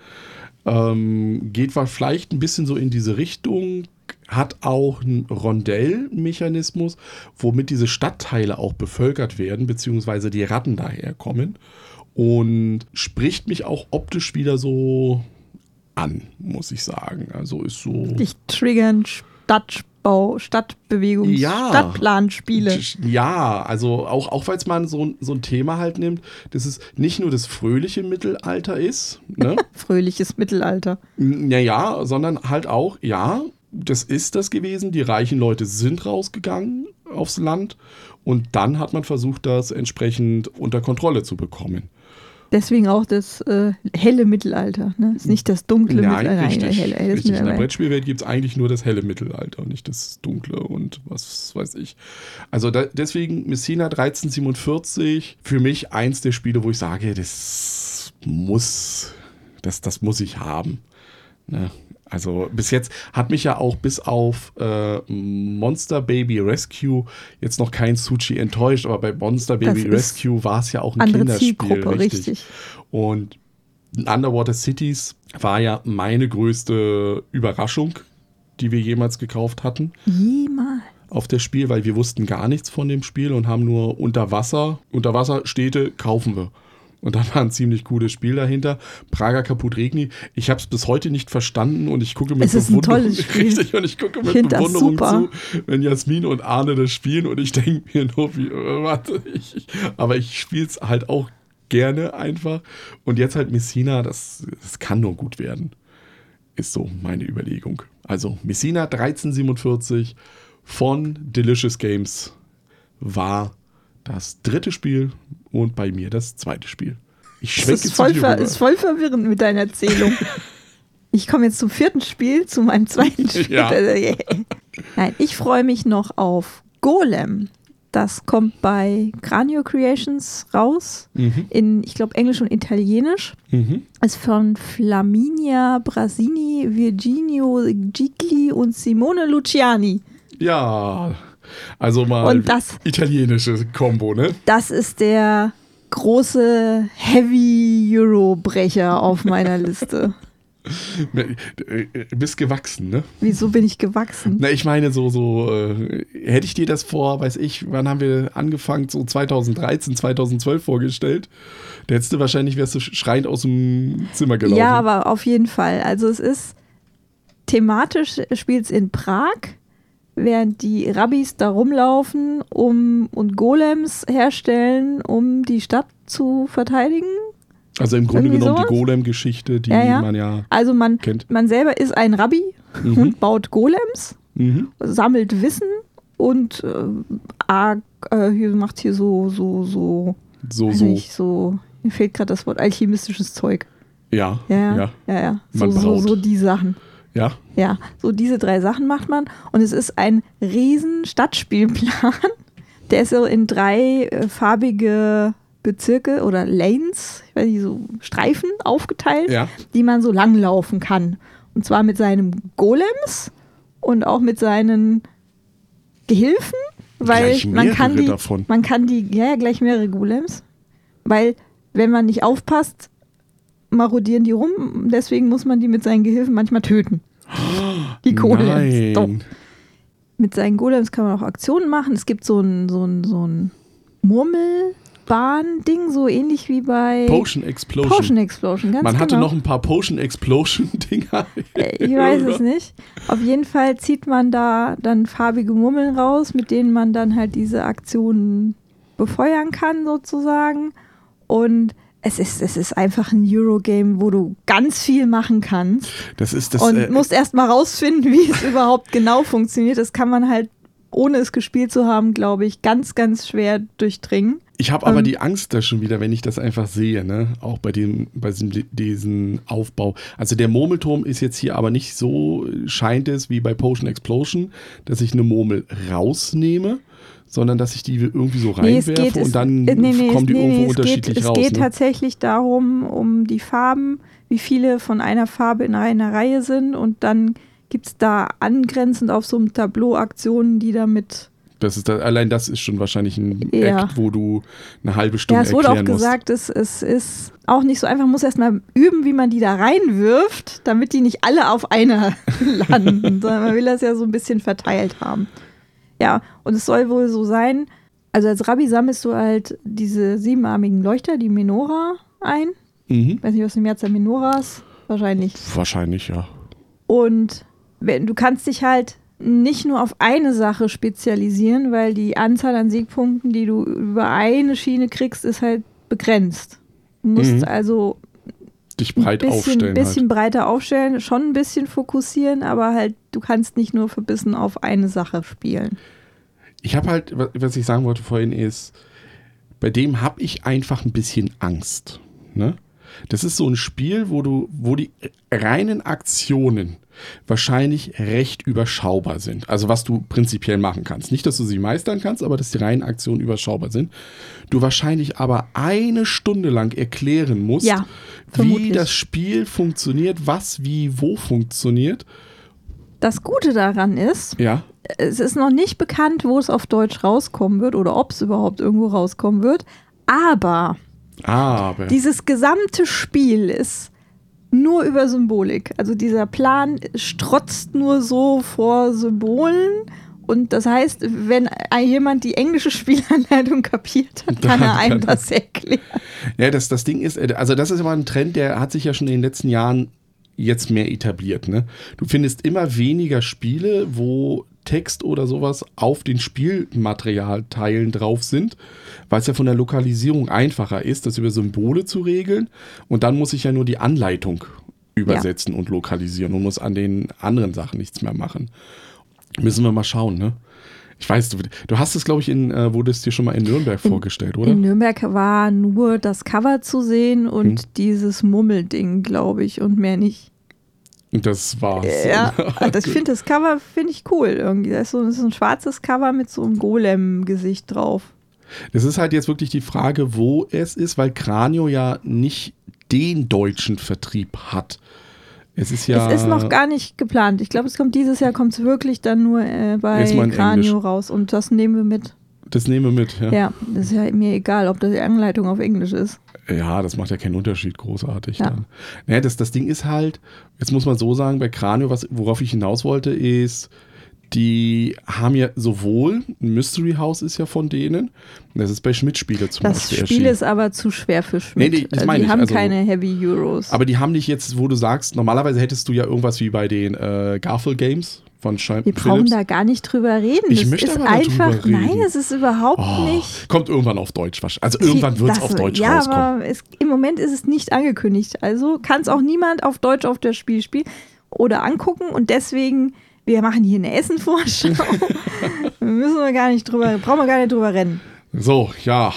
[SPEAKER 2] Ähm, geht vielleicht ein bisschen so in diese Richtung, hat auch einen Rondellmechanismus, womit diese Stadtteile auch bevölkert werden, beziehungsweise die Ratten daherkommen. Und spricht mich auch optisch wieder so an, muss ich sagen. Also ist so.
[SPEAKER 1] Dich triggern Stadt Stadtbau, Stadtbewegung, ja, Stadtplanspiele.
[SPEAKER 2] Ja, also auch, auch weil es mal so, so ein Thema halt nimmt, dass es nicht nur das fröhliche Mittelalter ist. Ne?
[SPEAKER 1] Fröhliches Mittelalter.
[SPEAKER 2] Naja, sondern halt auch, ja, das ist das gewesen. Die reichen Leute sind rausgegangen aufs Land und dann hat man versucht, das entsprechend unter Kontrolle zu bekommen.
[SPEAKER 1] Deswegen auch das äh, helle Mittelalter. Ne? Ist nicht das dunkle
[SPEAKER 2] Nein, Mittelalter. Richtig, Nein, helle, helle richtig. In der Brettspielwelt gibt es eigentlich nur das helle Mittelalter und nicht das dunkle und was weiß ich. Also da, deswegen Messina 1347 für mich eins der Spiele, wo ich sage, das muss, das, das muss ich haben. Ne? Also bis jetzt hat mich ja auch bis auf äh, Monster Baby Rescue jetzt noch kein Sushi enttäuscht, aber bei Monster Baby Rescue war es ja auch ein Kinderspiel. Richtig. richtig. Und Underwater Cities war ja meine größte Überraschung, die wir jemals gekauft hatten.
[SPEAKER 1] Jemals
[SPEAKER 2] auf das Spiel, weil wir wussten gar nichts von dem Spiel und haben nur Unterwasser, Unterwasserstädte kaufen wir. Und dann war ein ziemlich cooles Spiel dahinter. Prager Kaput Regni. Ich habe es bis heute nicht verstanden und ich gucke mit
[SPEAKER 1] es ist Bewunderung. Ein tolles Spiel.
[SPEAKER 2] Richtig, und ich gucke mit ich Bewunderung zu, wenn Jasmin und Arne das spielen und ich denke mir nur, wie, äh, warte, ich, aber ich spiele es halt auch gerne einfach. Und jetzt halt Messina, das, das kann nur gut werden. Ist so meine Überlegung. Also Messina 1347 von Delicious Games war das dritte Spiel und bei mir das zweite Spiel.
[SPEAKER 1] Ich schwenke ist voll, ver ist voll verwirrend mit deiner Erzählung. ich komme jetzt zum vierten Spiel, zu meinem zweiten Spiel. Ja. Nein, ich freue mich noch auf Golem. Das kommt bei Cranio Creations raus. Mhm. In, ich glaube, Englisch und Italienisch. Mhm. Ist von Flaminia Brasini, Virginio Gigli und Simone Luciani.
[SPEAKER 2] Ja, also mal
[SPEAKER 1] und das,
[SPEAKER 2] italienische Kombo, ne?
[SPEAKER 1] Das ist der große Heavy Euro-Brecher auf meiner Liste.
[SPEAKER 2] Du bist gewachsen, ne?
[SPEAKER 1] Wieso bin ich gewachsen?
[SPEAKER 2] Na, ich meine, so, so, äh, hätte ich dir das vor, weiß ich, wann haben wir angefangen, so 2013, 2012 vorgestellt? Da hättest du wahrscheinlich, wärst du schreiend aus dem Zimmer gelaufen.
[SPEAKER 1] Ja, aber auf jeden Fall. Also es ist, thematisch spielt es in Prag während die Rabbis da rumlaufen um, und Golems herstellen, um die Stadt zu verteidigen.
[SPEAKER 2] Also im Grunde Irgendwie genommen sowas? die Golem-Geschichte, die ja, ja. man ja
[SPEAKER 1] Also man,
[SPEAKER 2] kennt.
[SPEAKER 1] man selber ist ein Rabbi mhm. und baut Golems, mhm. sammelt Wissen und äh, äh, hier macht hier so, so, so,
[SPEAKER 2] so, so.
[SPEAKER 1] Nicht, so mir fehlt gerade das Wort alchemistisches Zeug.
[SPEAKER 2] Ja,
[SPEAKER 1] ja, ja. ja, ja. So, so, so die Sachen.
[SPEAKER 2] Ja.
[SPEAKER 1] Ja, so diese drei Sachen macht man. Und es ist ein riesen Stadtspielplan. Der ist so in drei äh, farbige Bezirke oder Lanes, ich weiß nicht, so Streifen aufgeteilt,
[SPEAKER 2] Ja.
[SPEAKER 1] die man so langlaufen kann. Und zwar mit seinem Golems und auch mit seinen Gehilfen, weil
[SPEAKER 2] Gleich
[SPEAKER 1] man kann die,
[SPEAKER 2] davon.
[SPEAKER 1] man kann die, ja, ja, gleich mehrere Golems, weil wenn man nicht aufpasst, marodieren die rum, deswegen muss man die mit seinen Gehilfen manchmal töten. Die Golems. Doch.
[SPEAKER 2] Nein.
[SPEAKER 1] Mit seinen Golems kann man auch Aktionen machen. Es gibt so ein, so ein, so ein Murmelbahn-Ding, so ähnlich wie bei
[SPEAKER 2] Potion Explosion.
[SPEAKER 1] Potion Explosion. Ganz
[SPEAKER 2] Man
[SPEAKER 1] genau.
[SPEAKER 2] hatte noch ein paar Potion Explosion-Dinger.
[SPEAKER 1] Äh, Ich weiß es nicht. Auf jeden Fall zieht man da dann farbige Murmeln raus, mit denen man dann halt diese Aktionen befeuern kann, sozusagen. Und es ist, es ist einfach ein Eurogame, wo du ganz viel machen kannst.
[SPEAKER 2] Das ist das.
[SPEAKER 1] und
[SPEAKER 2] äh,
[SPEAKER 1] musst erst mal rausfinden, wie es überhaupt genau funktioniert. Das kann man halt, ohne es gespielt zu haben, glaube ich, ganz, ganz schwer durchdringen.
[SPEAKER 2] Ich habe aber
[SPEAKER 1] Ähm,
[SPEAKER 2] die Angst da schon wieder, wenn ich das einfach sehe, ne? Auch bei dem, bei diesem, Aufbau. Also der Murmelturm ist jetzt hier aber nicht so, scheint es, wie bei Potion Explosion, dass ich eine Murmel rausnehme, sondern dass ich die irgendwie so
[SPEAKER 1] Nee, es
[SPEAKER 2] reinwerfe
[SPEAKER 1] geht, es,
[SPEAKER 2] und dann
[SPEAKER 1] äh, nee, nee,
[SPEAKER 2] kommen die
[SPEAKER 1] nee,
[SPEAKER 2] irgendwo
[SPEAKER 1] nee, es
[SPEAKER 2] unterschiedlich
[SPEAKER 1] geht,
[SPEAKER 2] raus.
[SPEAKER 1] Es geht
[SPEAKER 2] ne?
[SPEAKER 1] tatsächlich darum, um die Farben, wie viele von einer Farbe in einer Reihe sind und dann gibt es da angrenzend auf so einem Tableau Aktionen, die damit.
[SPEAKER 2] Das ist da, allein das ist schon wahrscheinlich ein
[SPEAKER 1] Ja.
[SPEAKER 2] Act, wo du eine halbe Stunde
[SPEAKER 1] Ja, es wurde auch
[SPEAKER 2] erklären
[SPEAKER 1] gesagt, es, es ist auch nicht so einfach, man muss erstmal üben, wie man die da reinwirft, damit die nicht alle auf einer landen, sondern man will das ja so ein bisschen verteilt haben. Ja, und es soll wohl so sein, also als Rabbi sammelst du halt diese siebenarmigen Leuchter, die Menora, ein.
[SPEAKER 2] Mhm.
[SPEAKER 1] weiß nicht, was im März der Menoras, wahrscheinlich.
[SPEAKER 2] Wahrscheinlich, ja.
[SPEAKER 1] Und wenn, du kannst dich halt nicht nur auf eine Sache spezialisieren, weil die Anzahl an Siegpunkten, die du über eine Schiene kriegst, ist halt begrenzt. Du musst
[SPEAKER 2] Mhm.
[SPEAKER 1] also
[SPEAKER 2] Dich
[SPEAKER 1] ein
[SPEAKER 2] breit
[SPEAKER 1] bisschen,
[SPEAKER 2] aufstellen.
[SPEAKER 1] bisschen
[SPEAKER 2] halt.
[SPEAKER 1] breiter aufstellen, schon ein bisschen fokussieren, aber halt, du kannst nicht nur verbissen auf eine Sache spielen.
[SPEAKER 2] Ich habe halt, wa- was ich sagen wollte vorhin ist, bei dem habe ich einfach ein bisschen Angst. Ne? Das ist so ein Spiel, wo du, wo die reinen Aktionen wahrscheinlich recht überschaubar sind. Also was du prinzipiell machen kannst. Nicht, dass du sie meistern kannst, aber dass die reinen Aktionen überschaubar sind. Du wahrscheinlich aber eine Stunde lang erklären musst,
[SPEAKER 1] Ja,
[SPEAKER 2] wie das Spiel funktioniert, was wie wo funktioniert.
[SPEAKER 1] Das Gute daran ist,
[SPEAKER 2] Ja.
[SPEAKER 1] es ist noch nicht bekannt, wo es auf Deutsch rauskommen wird oder ob es überhaupt irgendwo rauskommen wird. Aber
[SPEAKER 2] Aber.
[SPEAKER 1] dieses gesamte Spiel ist nur über Symbolik. Also dieser Plan strotzt nur so vor Symbolen. Und das heißt, wenn jemand die englische Spielanleitung kapiert hat, kann er einem das erklären.
[SPEAKER 2] Ja, das, das Ding ist, äh, also das ist immer ein Trend, der hat sich ja schon in den letzten Jahren jetzt mehr etabliert. Ne? Du findest immer weniger Spiele, wo Text oder sowas auf den Spielmaterialteilen drauf sind, weil es ja von der Lokalisierung einfacher ist, das über Symbole zu regeln. Und dann muss ich ja nur die Anleitung übersetzen und lokalisieren und muss an den anderen Sachen nichts mehr machen. Müssen wir mal schauen, ne? Ich weiß, du, du hast es, glaube ich, in, äh, wurde es dir schon mal in Nürnberg vorgestellt, oder?
[SPEAKER 1] In Nürnberg war nur das Cover zu sehen und
[SPEAKER 2] Hm.
[SPEAKER 1] dieses Mummelding, glaube ich, und mehr nicht.
[SPEAKER 2] Das war's.
[SPEAKER 1] Ja, das, ich finde das Cover finde ich cool irgendwie. Das ist, so, das ist ein schwarzes Cover mit so einem Golem-Gesicht drauf.
[SPEAKER 2] Das ist halt jetzt wirklich die Frage, wo es ist, weil Kranio ja nicht den deutschen Vertrieb hat. Es ist ja.
[SPEAKER 1] Es ist noch gar nicht geplant. Ich glaube, es kommt dieses Jahr kommt es wirklich dann nur äh, bei Kranio
[SPEAKER 2] Englisch.
[SPEAKER 1] raus und das nehmen wir mit.
[SPEAKER 2] Das nehmen wir mit, ja.
[SPEAKER 1] Ja. das ist ja mir egal, ob das die Anleitung auf Englisch ist.
[SPEAKER 2] Ja, das macht ja keinen Unterschied großartig
[SPEAKER 1] Ja.
[SPEAKER 2] dann. Naja, das, das Ding ist halt, jetzt muss man so sagen, bei Kranio, was, worauf ich hinaus wollte, ist, die haben ja sowohl, ein Mystery House ist ja von denen, das ist bei Schmidt-Spiele zum
[SPEAKER 1] Das
[SPEAKER 2] Beispiel
[SPEAKER 1] Spiel
[SPEAKER 2] erschienen.
[SPEAKER 1] ist aber zu schwer für Schmidt.
[SPEAKER 2] Nee, nee, das
[SPEAKER 1] Also
[SPEAKER 2] meine
[SPEAKER 1] die
[SPEAKER 2] ich.
[SPEAKER 1] haben
[SPEAKER 2] Also-
[SPEAKER 1] keine Heavy Euros.
[SPEAKER 2] Aber die haben nicht jetzt, wo du sagst, normalerweise hättest du ja irgendwas wie bei den äh, Garfield Games von Schein
[SPEAKER 1] wir brauchen
[SPEAKER 2] Philips.
[SPEAKER 1] da gar nicht drüber reden.
[SPEAKER 2] Ich
[SPEAKER 1] das
[SPEAKER 2] möchte
[SPEAKER 1] ist
[SPEAKER 2] aber
[SPEAKER 1] einfach,
[SPEAKER 2] reden.
[SPEAKER 1] nein, es ist überhaupt
[SPEAKER 2] Oh,
[SPEAKER 1] nicht.
[SPEAKER 2] Kommt irgendwann auf Deutsch wahrscheinlich. Also irgendwann wird es auf Deutsch
[SPEAKER 1] ja,
[SPEAKER 2] rauskommen.
[SPEAKER 1] aber es, im Moment ist es nicht angekündigt. Also kann es auch niemand auf Deutsch auf das Spiel spielen oder angucken. Und deswegen, wir machen hier eine Essen-Vorschau. müssen wir gar nicht drüber, brauchen wir gar nicht drüber rennen.
[SPEAKER 2] So, ja.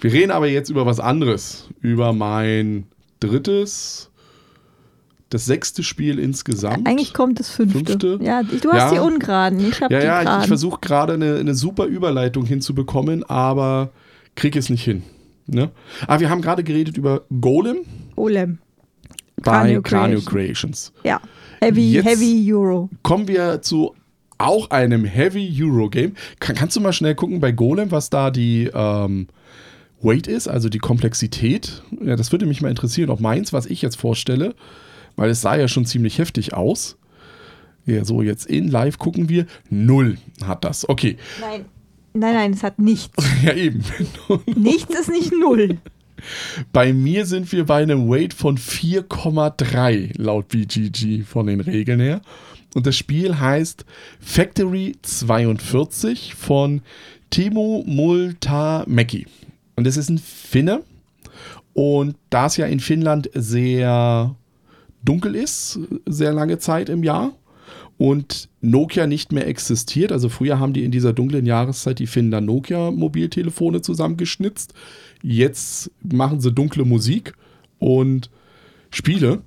[SPEAKER 2] Wir reden aber jetzt über was anderes. Über mein drittes, das sechste Spiel insgesamt.
[SPEAKER 1] Eigentlich kommt das fünfte.
[SPEAKER 2] Fünfte?
[SPEAKER 1] Ja, ich- du hast
[SPEAKER 2] Ja.
[SPEAKER 1] die Ungeraden, ich habe
[SPEAKER 2] ja,
[SPEAKER 1] die
[SPEAKER 2] ja, ich, ich
[SPEAKER 1] Geraden.
[SPEAKER 2] versuche gerade eine, eine super Überleitung hinzubekommen, aber krieg es nicht hin. Ne? Aber wir haben gerade geredet über Golem
[SPEAKER 1] Golem.
[SPEAKER 2] bei
[SPEAKER 1] Cranio
[SPEAKER 2] Cranio
[SPEAKER 1] Creation.
[SPEAKER 2] Creations.
[SPEAKER 1] Ja. Heavy,
[SPEAKER 2] Jetzt-
[SPEAKER 1] Heavy Euro.
[SPEAKER 2] Kommen wir zu auch einem Heavy Euro Game. Kann, kannst du mal schnell gucken bei Golem, was da die ähm, Weight ist, also die Komplexität? Ja, das würde mich mal interessieren, ob meins, was ich jetzt vorstelle, weil es sah ja schon ziemlich heftig aus. Ja, so jetzt in live gucken wir. Null hat das. Okay.
[SPEAKER 1] Nein. Nein, nein, es hat nichts.
[SPEAKER 2] Ja, eben.
[SPEAKER 1] nichts ist nicht null.
[SPEAKER 2] Bei mir sind wir bei einem Weight von 4,3 laut BGG von den Regeln her. Und das Spiel heißt Factory 42 von Timo Multamäki. Und es ist ein Finne. Und da es ja in Finnland sehr dunkel ist, sehr lange Zeit im Jahr, und Nokia nicht mehr existiert. Also früher haben die in dieser dunklen Jahreszeit die Finder Nokia Mobiltelefone zusammengeschnitzt. Jetzt machen sie dunkle Musik und Spiele.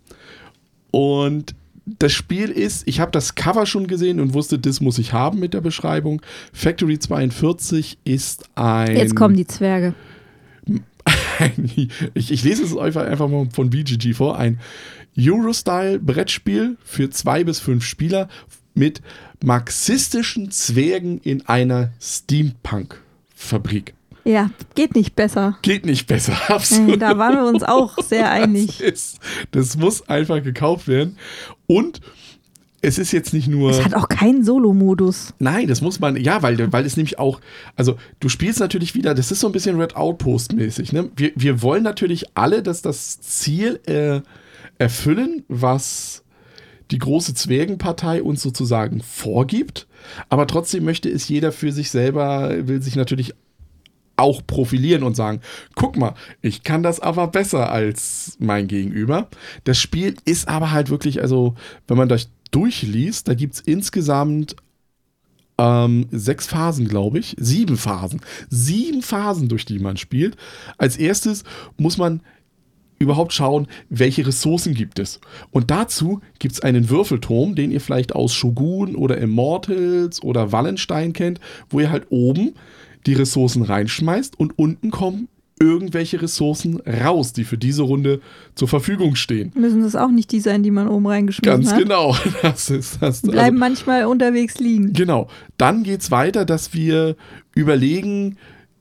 [SPEAKER 2] Und das Spiel ist, ich habe das Cover schon gesehen und wusste, das muss ich haben mit der Beschreibung. Factory 42 ist ein.
[SPEAKER 1] Jetzt kommen die Zwerge.
[SPEAKER 2] ich, ich lese es einfach, einfach mal von BGG vor. Ein Euro-Style-Brettspiel für zwei bis fünf Spieler mit marxistischen Zwergen in einer Steampunk-Fabrik.
[SPEAKER 1] Ja, geht nicht besser.
[SPEAKER 2] Geht nicht besser, absolut.
[SPEAKER 1] Da waren wir uns auch sehr einig.
[SPEAKER 2] Das, ist, das muss einfach gekauft werden. Und es ist jetzt nicht nur.
[SPEAKER 1] Es hat auch keinen Solo-Modus.
[SPEAKER 2] Nein, das muss man, ja, weil, weil es nämlich auch, also du spielst natürlich wieder, das ist so ein bisschen Red Outpost mäßig, ne? Wir, wir wollen natürlich alle, dass das Ziel äh, erfüllen, was die große Zwergenpartei uns sozusagen vorgibt, aber trotzdem möchte es jeder für sich selber, will sich natürlich auch profilieren und sagen, guck mal, ich kann das aber besser als mein Gegenüber. Das Spiel ist aber halt wirklich, also wenn man das durchliest, da gibt es insgesamt ähm, sechs Phasen, glaube ich. Sieben Phasen. Sieben Phasen, durch die man spielt. Als erstes muss man überhaupt schauen, welche Ressourcen gibt es. Und dazu gibt es einen Würfelturm, den ihr vielleicht aus Shogun oder Immortals oder Wallenstein kennt, wo ihr halt oben die Ressourcen reinschmeißt und unten kommen irgendwelche Ressourcen raus, die für diese Runde zur Verfügung stehen.
[SPEAKER 1] Müssen das auch nicht die sein, die man oben reingeschmissen
[SPEAKER 2] Ganz
[SPEAKER 1] hat?
[SPEAKER 2] genau. Das ist das.
[SPEAKER 1] Die bleiben manchmal unterwegs liegen.
[SPEAKER 2] Genau. Dann geht es weiter, dass wir überlegen,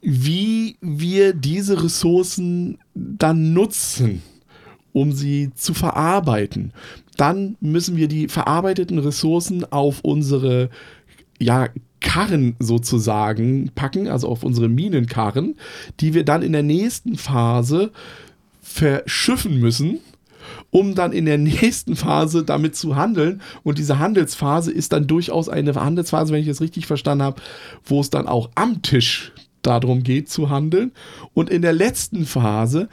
[SPEAKER 2] wie wir diese Ressourcen dann nutzen, um sie zu verarbeiten. Dann müssen wir die verarbeiteten Ressourcen auf unsere ja, Karren sozusagen packen, also auf unsere Minenkarren, die wir dann in der nächsten Phase verschiffen müssen, um dann in der nächsten Phase damit zu handeln. Und diese Handelsphase ist dann durchaus eine Handelsphase, wenn ich es richtig verstanden habe, wo es dann auch am Tisch darum geht zu handeln. Und in der letzten Phase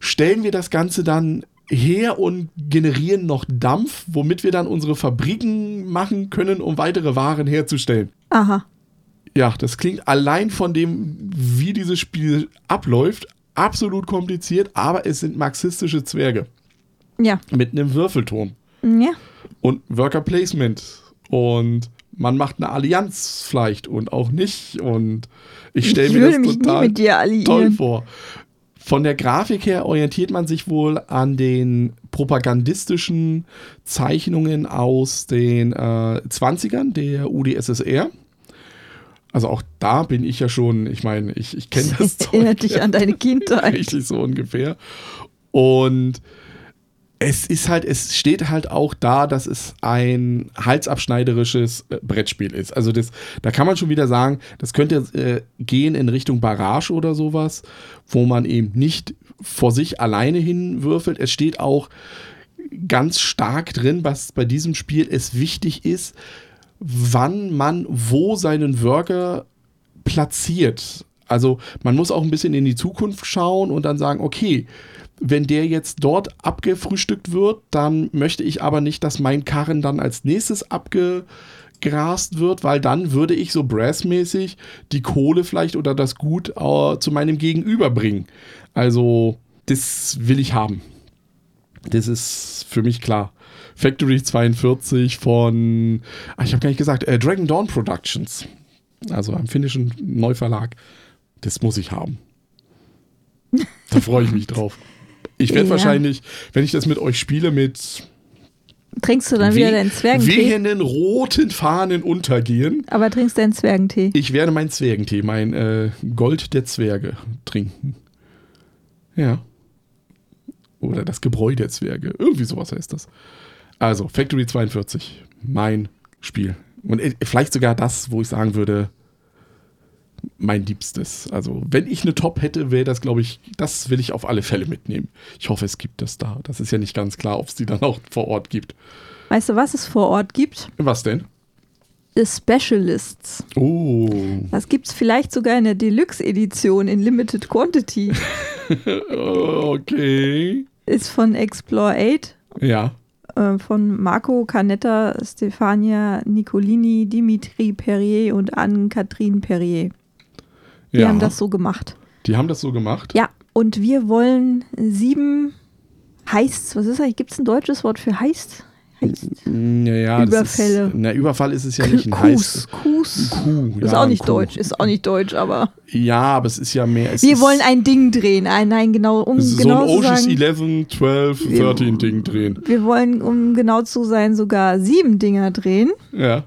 [SPEAKER 2] stellen wir das Ganze dann her und generieren noch Dampf, womit wir dann unsere Fabriken machen können, um weitere Waren herzustellen.
[SPEAKER 1] Aha.
[SPEAKER 2] Ja, das klingt allein von dem, wie dieses Spiel abläuft, absolut kompliziert, aber es sind marxistische Zwerge
[SPEAKER 1] Ja.
[SPEAKER 2] mit einem Würfelturm
[SPEAKER 1] Ja.
[SPEAKER 2] und Worker Placement und man macht eine Allianz vielleicht und auch nicht und ich stelle mir das total
[SPEAKER 1] mit dir
[SPEAKER 2] toll vor. Von der Grafik her orientiert man sich wohl an den propagandistischen Zeichnungen aus den äh, 20ern der UdSSR. Also auch da bin ich ja schon, ich meine, ich, ich kenne das Zeug
[SPEAKER 1] Erinnert dich an deine Kindheit.
[SPEAKER 2] Richtig so ungefähr. Und es ist halt, es steht halt auch da, dass es ein halsabschneiderisches äh, Brettspiel ist. Also das, da kann man schon wieder sagen, das könnte äh, gehen in Richtung Barrage oder sowas, wo man eben nicht vor sich alleine hinwürfelt. Es steht auch ganz stark drin, was bei diesem Spiel es wichtig ist, wann man wo seinen Worker platziert. Also man muss auch ein bisschen in die Zukunft schauen und dann sagen, okay, wenn der jetzt dort abgefrühstückt wird, dann möchte ich aber nicht, dass mein Karren dann als nächstes abgegrast wird, weil dann würde ich so brassmäßig die Kohle vielleicht oder das Gut äh, zu meinem Gegenüber bringen. Also das will ich haben. Das ist für mich klar. Factory 42 von, ah, ich habe gar nicht gesagt, äh, Dragon Dawn Productions. Also am finnischen Neuverlag. Das muss ich haben. Da freue ich mich drauf. Ich werde
[SPEAKER 1] Ja.
[SPEAKER 2] wahrscheinlich, wenn ich das mit euch spiele, mit
[SPEAKER 1] Trinkst du dann wieder deinen Zwergentee?
[SPEAKER 2] wehenden roten Fahnen untergehen.
[SPEAKER 1] Aber trinkst deinen Zwergentee?
[SPEAKER 2] Ich werde meinen Zwergentee, mein äh, Gold der Zwerge trinken. Ja. Oder das Gebräu der Zwerge. Irgendwie sowas heißt das. Also, Factory 42. Mein Spiel. Und äh, vielleicht sogar das, wo ich sagen würde, mein Liebstes. Also, wenn ich eine Top hätte, wäre das, glaube ich, das will ich auf alle Fälle mitnehmen. Ich hoffe, es gibt das da. Das ist ja nicht ganz klar, ob es die dann auch vor Ort gibt.
[SPEAKER 1] Weißt du, was es vor Ort gibt?
[SPEAKER 2] Was denn?
[SPEAKER 1] The Specialists.
[SPEAKER 2] Oh.
[SPEAKER 1] Das gibt es vielleicht sogar in der Deluxe-Edition in Limited Quantity.
[SPEAKER 2] Okay.
[SPEAKER 1] Ist von Explore 8,
[SPEAKER 2] Ja.
[SPEAKER 1] äh, von Marco Canetta, Stefania Nicolini, Dimitri Perrier und Anne-Catherine Perrier. Die
[SPEAKER 2] ja.
[SPEAKER 1] haben das so gemacht.
[SPEAKER 2] Die haben das so gemacht?
[SPEAKER 1] Ja, und wir wollen sieben Heists, was ist eigentlich, gibt es ein deutsches Wort für Heist? Heist.
[SPEAKER 2] Naja,
[SPEAKER 1] Überfälle.
[SPEAKER 2] Ist, na, Überfall ist es ja nicht ein Heiß.
[SPEAKER 1] Kus.
[SPEAKER 2] Kuh,
[SPEAKER 1] Ist
[SPEAKER 2] ja,
[SPEAKER 1] auch
[SPEAKER 2] ein
[SPEAKER 1] nicht deutsch, ist auch nicht deutsch, aber
[SPEAKER 2] Ja, aber es ist ja mehr. Es
[SPEAKER 1] wir
[SPEAKER 2] ist
[SPEAKER 1] wollen ein Ding drehen. Ein, nein, genau, um
[SPEAKER 2] so
[SPEAKER 1] genau
[SPEAKER 2] ein
[SPEAKER 1] zu
[SPEAKER 2] Ocean's
[SPEAKER 1] sagen,
[SPEAKER 2] 11, 12,
[SPEAKER 1] Wir-
[SPEAKER 2] 13 Ding drehen.
[SPEAKER 1] wir wollen, um genau zu sein, sogar sieben Dinger drehen.
[SPEAKER 2] Ja.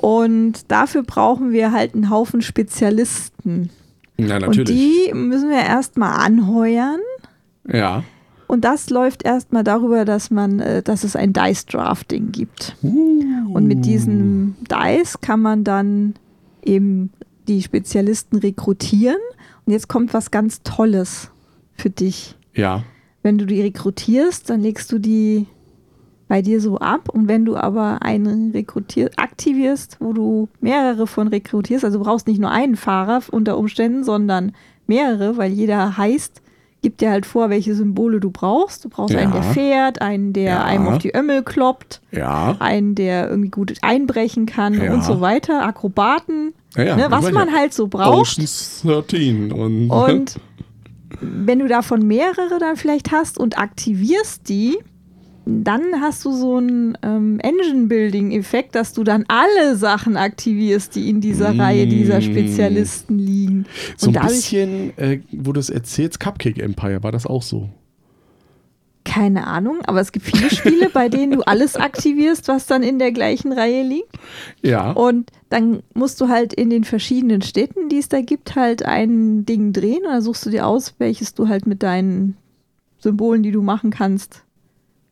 [SPEAKER 1] Und dafür brauchen wir halt einen Haufen Spezialisten.
[SPEAKER 2] Ja,
[SPEAKER 1] Und
[SPEAKER 2] natürlich.
[SPEAKER 1] die müssen wir erstmal anheuern.
[SPEAKER 2] ja.
[SPEAKER 1] Und das läuft erstmal darüber, dass man, äh, dass es ein Dice Drafting gibt. Und mit diesem Dice kann man dann eben die Spezialisten rekrutieren. Und jetzt kommt was ganz Tolles für dich.
[SPEAKER 2] Ja.
[SPEAKER 1] Wenn du die rekrutierst, dann legst du die bei dir so ab. Und wenn du aber einen rekrutier aktivierst, wo du mehrere von rekrutierst, also du brauchst nicht nur einen Fahrer unter Umständen, sondern mehrere, weil jeder heißt, gibt dir halt vor, welche Symbole du brauchst. Du brauchst einen, der
[SPEAKER 2] Ja.
[SPEAKER 1] fährt, einen, der
[SPEAKER 2] Ja.
[SPEAKER 1] einem auf die Ömmel kloppt,
[SPEAKER 2] Ja.
[SPEAKER 1] einen, der irgendwie gut einbrechen kann
[SPEAKER 2] Ja.
[SPEAKER 1] und so weiter. Akrobaten,
[SPEAKER 2] ja, ja.
[SPEAKER 1] ne, was man
[SPEAKER 2] ja.
[SPEAKER 1] halt so braucht.
[SPEAKER 2] Ocean's 13. Und,
[SPEAKER 1] Und wenn du davon mehrere dann vielleicht hast und aktivierst die, dann hast du so einen ähm, Engine-Building-Effekt, dass du dann alle Sachen aktivierst, die in dieser
[SPEAKER 2] Mm.
[SPEAKER 1] Reihe dieser Spezialisten liegen.
[SPEAKER 2] so ein
[SPEAKER 1] und
[SPEAKER 2] bisschen, äh, wo du es erzählst, Cupcake Empire, war das auch so?
[SPEAKER 1] keine Ahnung, aber es gibt viele Spiele, bei denen du alles aktivierst, was dann in der gleichen Reihe liegt.
[SPEAKER 2] Ja.
[SPEAKER 1] Und dann musst du halt in den verschiedenen Städten, die es da gibt, halt ein Ding drehen und dann suchst du dir aus, welches du halt mit deinen Symbolen, die du machen kannst,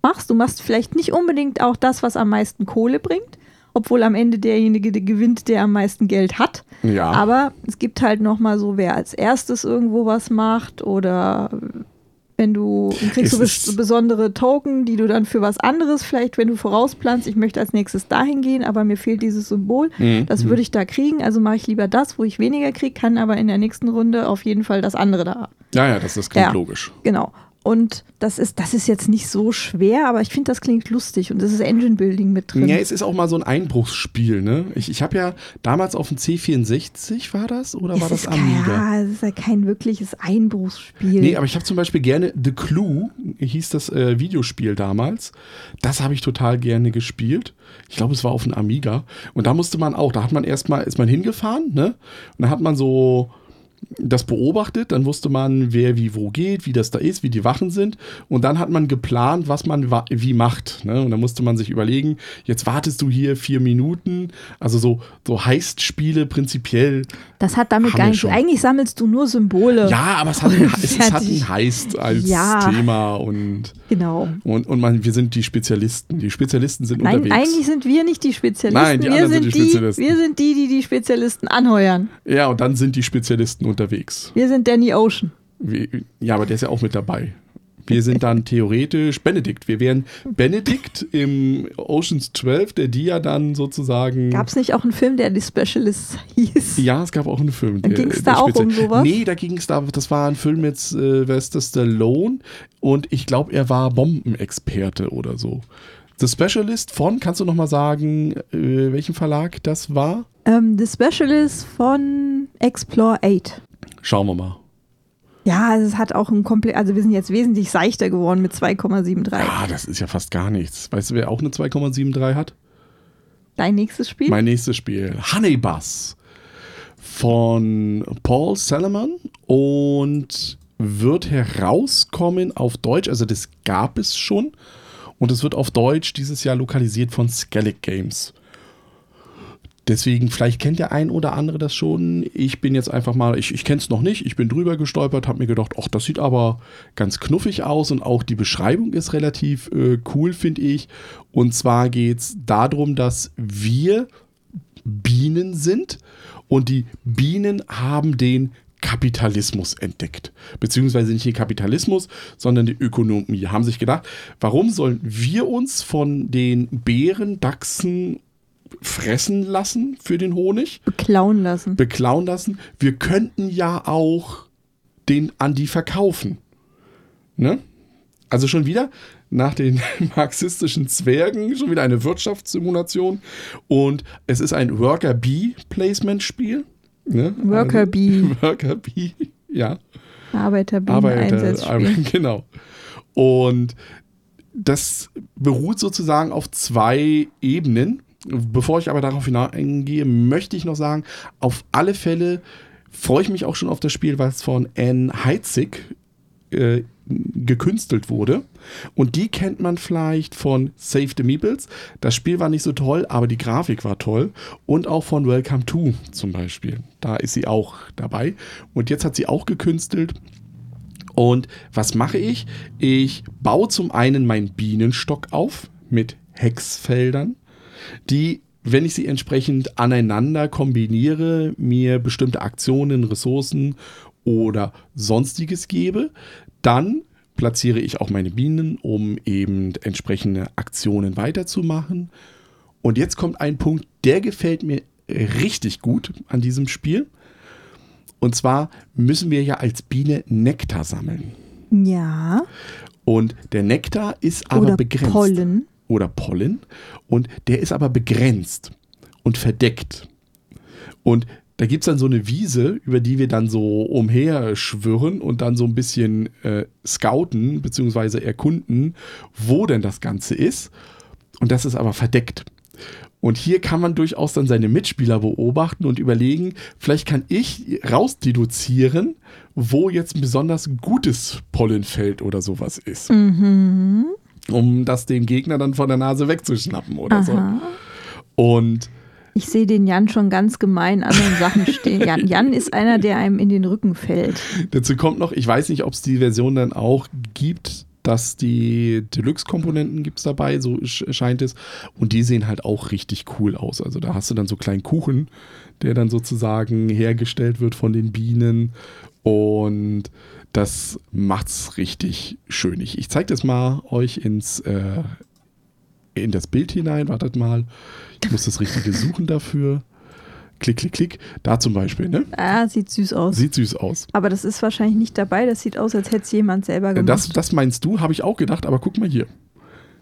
[SPEAKER 1] machst. Du machst vielleicht nicht unbedingt auch das, was am meisten Kohle bringt, obwohl am Ende derjenige der gewinnt, der am meisten Geld hat.
[SPEAKER 2] ja.
[SPEAKER 1] Aber es gibt halt noch mal so, wer als erstes irgendwo was macht oder wenn du kriegst du
[SPEAKER 2] ist-
[SPEAKER 1] besondere Token, die du dann für was anderes vielleicht, wenn du vorausplanst, ich möchte als nächstes dahin gehen, aber mir fehlt dieses Symbol,
[SPEAKER 2] Mhm.
[SPEAKER 1] das würde ich da kriegen, also mache ich lieber das, wo ich weniger kriege, kann aber in der nächsten Runde auf jeden Fall das andere da.
[SPEAKER 2] ja, ja, das, das klingt
[SPEAKER 1] Ja.
[SPEAKER 2] logisch.
[SPEAKER 1] Genau. Und das ist, das ist jetzt nicht so schwer, aber ich finde, das klingt lustig und das ist Engine Building mit drin.
[SPEAKER 2] Ja, es ist auch mal so ein Einbruchsspiel, ne? Ich, ich habe ja damals auf dem C64, war das? Oder war
[SPEAKER 1] es
[SPEAKER 2] das
[SPEAKER 1] ist
[SPEAKER 2] Amiga?
[SPEAKER 1] Ja, es ist ja kein wirkliches Einbruchsspiel.
[SPEAKER 2] Nee, aber ich habe zum Beispiel gerne The Clue, hieß das äh, Videospiel damals. Das habe ich total gerne gespielt. Ich glaube, es war auf dem Amiga. Und da musste man auch, da hat man erstmal, ist man hingefahren, ne? Und dann hat man so das beobachtet, dann wusste man, wer wie wo geht, wie das da ist, wie die Wachen sind. Und dann hat man geplant, was man wie macht. Ne? Und dann musste man sich überlegen, jetzt wartest du hier vier Minuten. Also so, so Heist-Spiele prinzipiell.
[SPEAKER 1] Das hat damit gar nicht. Eigentlich sammelst du nur Symbole.
[SPEAKER 2] Ja, aber es hat, ein, es, es hat ein Heist als
[SPEAKER 1] Ja.
[SPEAKER 2] Thema und
[SPEAKER 1] Genau.
[SPEAKER 2] und, und man, wir sind die Spezialisten. Die Spezialisten sind
[SPEAKER 1] Nein,
[SPEAKER 2] unterwegs.
[SPEAKER 1] eigentlich sind wir nicht die Spezialisten.
[SPEAKER 2] Nein, die
[SPEAKER 1] wir,
[SPEAKER 2] anderen
[SPEAKER 1] sind
[SPEAKER 2] die, Spezialisten.
[SPEAKER 1] wir sind die, die die Spezialisten anheuern.
[SPEAKER 2] Ja, und dann sind die Spezialisten unterwegs.
[SPEAKER 1] Wir sind Danny Ocean.
[SPEAKER 2] Wie, ja, aber der ist ja auch mit dabei. Wir sind dann theoretisch Benedikt. Wir wären Benedikt im Oceans 12, der die ja dann sozusagen.
[SPEAKER 1] Gab es nicht auch einen Film, der die Specialist hieß?
[SPEAKER 2] ja, es gab auch einen Film.
[SPEAKER 1] Ging's
[SPEAKER 2] der
[SPEAKER 1] da auch
[SPEAKER 2] Spezial-
[SPEAKER 1] um sowas?
[SPEAKER 2] Nee, da ging es da, das war ein Film mit äh, Sylvester Stallone und ich glaube, er war Bombenexperte oder so. The Specialist von, kannst du noch mal sagen, äh, welchen Verlag das war?
[SPEAKER 1] Ähm, The Specialist von Explore 8.
[SPEAKER 2] Schauen wir mal.
[SPEAKER 1] Ja, es hat auch ein komplett, also wir sind jetzt wesentlich seichter geworden mit 2,73.
[SPEAKER 2] Ah, das ist ja fast gar nichts. Weißt du, wer auch eine 2,73 hat?
[SPEAKER 1] Dein nächstes Spiel?
[SPEAKER 2] Mein nächstes Spiel. Honeybus von Paul Salomon und wird herauskommen auf Deutsch, also das gab es schon. Und es wird auf Deutsch dieses Jahr lokalisiert von Skellig Games. Deswegen, vielleicht kennt der ein oder andere das schon. Ich bin jetzt einfach mal, ich, ich kenne es noch nicht, ich bin drüber gestolpert, habe mir gedacht, ach, das sieht aber ganz knuffig aus und auch die Beschreibung ist relativ äh, cool, finde ich. Und zwar geht es darum, dass wir Bienen sind und die Bienen haben den Kapitalismus entdeckt. Beziehungsweise nicht den Kapitalismus, sondern die Ökonomie. Haben sich gedacht, warum sollen wir uns von den Bären, Dachsen fressen lassen für den Honig?
[SPEAKER 1] Beklauen lassen.
[SPEAKER 2] Beklauen lassen. Wir könnten ja auch den an die verkaufen. Ne? Also schon wieder nach den marxistischen Zwergen, schon wieder eine Wirtschaftssimulation. Und es ist ein Worker-Bee-Placement-Spiel. Ne?
[SPEAKER 1] Worker
[SPEAKER 2] Also-
[SPEAKER 1] Bee.
[SPEAKER 2] Worker Bee, ja. Arbeiter,
[SPEAKER 1] Einsatzspiel.
[SPEAKER 2] Arbeiter, genau. Und das beruht sozusagen auf zwei Ebenen. Bevor ich aber darauf hineingehe, möchte ich noch sagen, auf alle Fälle freue ich mich auch schon auf das Spiel, was von Anne Heitzig äh, gekünstelt wurde. Und die kennt man vielleicht von Save the Meeples. Das Spiel war nicht so toll, aber die Grafik war toll. Und auch von Welcome to zum Beispiel. Da ist sie auch dabei. Und jetzt hat sie auch gekünstelt. Und was mache ich? Ich baue zum einen meinen Bienenstock auf mit Hexfeldern, die, wenn ich sie entsprechend aneinander kombiniere, mir bestimmte Aktionen, Ressourcen oder sonstiges gebe. Dann platziere ich auch meine Bienen, um eben entsprechende Aktionen weiterzumachen. Und jetzt kommt ein Punkt, der gefällt mir richtig gut an diesem Spiel. Und zwar müssen wir ja als Biene Nektar sammeln.
[SPEAKER 1] Ja.
[SPEAKER 2] Und der Nektar ist aber
[SPEAKER 1] Oder
[SPEAKER 2] begrenzt.
[SPEAKER 1] Pollen.
[SPEAKER 2] Oder Pollen. Und der ist aber begrenzt und verdeckt. Und da gibt es dann so eine Wiese, über die wir dann so umherschwirren und dann so ein bisschen äh, scouten bzw. erkunden, wo denn das Ganze ist. Und das ist aber verdeckt. Und hier kann man durchaus dann seine Mitspieler beobachten und überlegen, vielleicht kann ich rausdeduzieren, wo jetzt ein besonders gutes Pollenfeld oder sowas ist.
[SPEAKER 1] Mhm.
[SPEAKER 2] Um das dem Gegner dann von der Nase wegzuschnappen oder so.
[SPEAKER 1] Aha.
[SPEAKER 2] Und
[SPEAKER 1] Ich sehe den Jan schon ganz gemein an den Sachen stehen. Jan, Jan ist einer, der einem in den Rücken fällt.
[SPEAKER 2] dazu kommt noch, ich weiß nicht, ob es die Version dann auch gibt, dass die Deluxe-Komponenten gibt es dabei, so sch- scheint es. Und die sehen halt auch richtig cool aus. Also da hast du dann so kleinen Kuchen, der dann sozusagen hergestellt wird von den Bienen. Und das macht's richtig schön. Ich, ich zeige das mal euch ins, äh, in das Bild hinein. Wartet mal. Ich muss das Richtige suchen dafür. Klick, klick, klick. Da zum Beispiel, ne?
[SPEAKER 1] Ah, sieht süß aus.
[SPEAKER 2] Sieht süß aus.
[SPEAKER 1] Aber das ist wahrscheinlich nicht dabei. Das sieht aus, als hätte es jemand selber gemacht.
[SPEAKER 2] Das, das meinst du, habe ich auch gedacht, aber guck mal hier.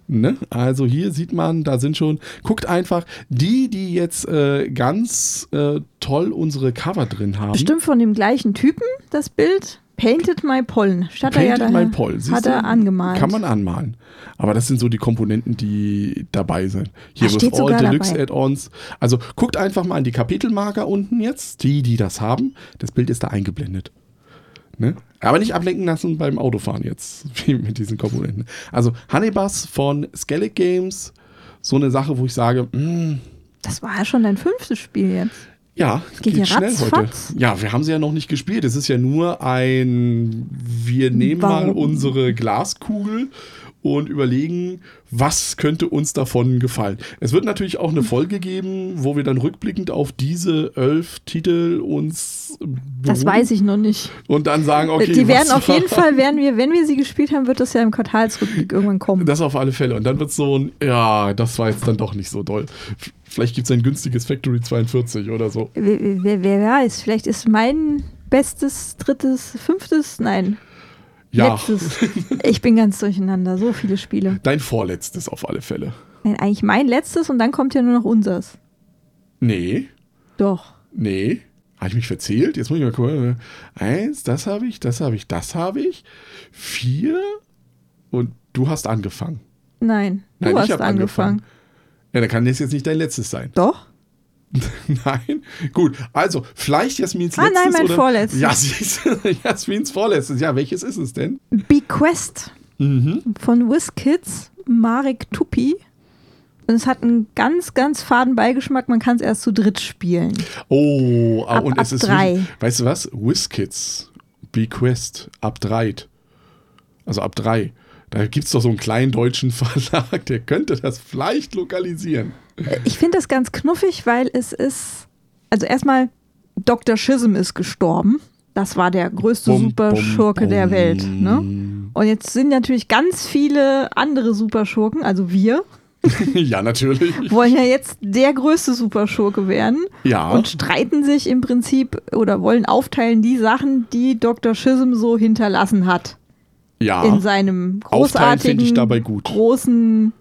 [SPEAKER 2] Ne? Also hier sieht man, da sind schon, guckt einfach, die, die jetzt äh, ganz äh, toll unsere Cover drin haben.
[SPEAKER 1] Bestimmt von dem gleichen Typen, das Bild. Painted My Pollen. Statt er ja
[SPEAKER 2] Painted
[SPEAKER 1] daher,
[SPEAKER 2] My Poll. Siehst
[SPEAKER 1] Hat
[SPEAKER 2] du?
[SPEAKER 1] er angemalt.
[SPEAKER 2] Kann man anmalen. Aber das sind so die Komponenten, die dabei sind. Hier
[SPEAKER 1] steht
[SPEAKER 2] all Deluxe. Add-ons. Also guckt einfach mal an die Kapitelmarker unten jetzt, die, die das haben. Das Bild ist da eingeblendet. Ne? Aber nicht ablenken lassen beim Autofahren jetzt, wie mit diesen Komponenten. Also Honeybus von Skellig Games, so eine Sache, wo ich sage, mm,
[SPEAKER 1] Das war ja schon dein fünftes Spiel jetzt.
[SPEAKER 2] Ja,
[SPEAKER 1] geht ja ratzfatz.
[SPEAKER 2] Ja, wir haben sie ja noch nicht gespielt. Es ist ja nur ein, wir nehmen mal
[SPEAKER 1] Warum?
[SPEAKER 2] unsere Glaskugel und überlegen, was könnte uns davon gefallen. Es wird natürlich auch eine Folge geben, wo wir dann rückblickend auf diese elf Titel uns
[SPEAKER 1] Das weiß ich noch nicht.
[SPEAKER 2] und dann sagen, okay,
[SPEAKER 1] die werden auf jeden Fall, werden wir, wenn wir sie gespielt haben, wird das ja im Quartalsrückblick irgendwann kommen.
[SPEAKER 2] Das auf alle Fälle. Und dann wird so ein, ja, das war jetzt dann doch nicht so doll. Vielleicht gibt es ein günstiges Factory 42 oder so.
[SPEAKER 1] Wer, wer, wer weiß, vielleicht ist mein bestes, drittes, fünftes, nein,
[SPEAKER 2] Ja,
[SPEAKER 1] letztes. Ich bin ganz durcheinander, so viele Spiele.
[SPEAKER 2] dein vorletztes auf alle Fälle.
[SPEAKER 1] Nein, eigentlich mein letztes und dann kommt ja nur noch unsers.
[SPEAKER 2] Nee,
[SPEAKER 1] Doch.
[SPEAKER 2] nee. Habe ich mich verzählt? Jetzt muss ich mal gucken. Eins, das habe ich, das habe ich, das habe ich. Vier und du hast angefangen.
[SPEAKER 1] Nein, du
[SPEAKER 2] Nein, ich
[SPEAKER 1] hast
[SPEAKER 2] hab
[SPEAKER 1] angefangen.
[SPEAKER 2] Ja, dann kann das jetzt nicht dein letztes sein.
[SPEAKER 1] Doch?
[SPEAKER 2] Nein. Gut, also vielleicht Jasmins
[SPEAKER 1] Ah,
[SPEAKER 2] letztes
[SPEAKER 1] nein, mein
[SPEAKER 2] oder
[SPEAKER 1] vorletztes.
[SPEAKER 2] Ja, Jasmins vorletztes. Ja, welches ist es denn?
[SPEAKER 1] Bequest
[SPEAKER 2] Mhm.
[SPEAKER 1] von WizKids, Marek Tupi. Und es hat einen ganz, ganz faden Beigeschmack. Man kann es erst zu dritt spielen.
[SPEAKER 2] Oh, ah,
[SPEAKER 1] Ab-
[SPEAKER 2] und es
[SPEAKER 1] ab
[SPEAKER 2] ist
[SPEAKER 1] drei.
[SPEAKER 2] wirklich- Weißt du was? WizKids, Bequest, ab drei. Also ab drei. Da gibt es doch so einen kleinen deutschen Verlag, der könnte das vielleicht lokalisieren.
[SPEAKER 1] Ich finde das ganz knuffig, weil es ist. Also erstmal, Dr. Schism ist gestorben. Das war der größte
[SPEAKER 2] Bum,
[SPEAKER 1] Superschurke
[SPEAKER 2] bum,
[SPEAKER 1] der. Welt. Ne? Und jetzt sind natürlich ganz viele andere Superschurken, also wir,
[SPEAKER 2] ja, natürlich.
[SPEAKER 1] wollen ja jetzt der größte Superschurke werden
[SPEAKER 2] Ja.
[SPEAKER 1] und streiten sich im Prinzip oder wollen aufteilen die Sachen, die Dr. Schism so hinterlassen hat.
[SPEAKER 2] ja.
[SPEAKER 1] In seinem großartigen,
[SPEAKER 2] dabei gut.
[SPEAKER 1] großen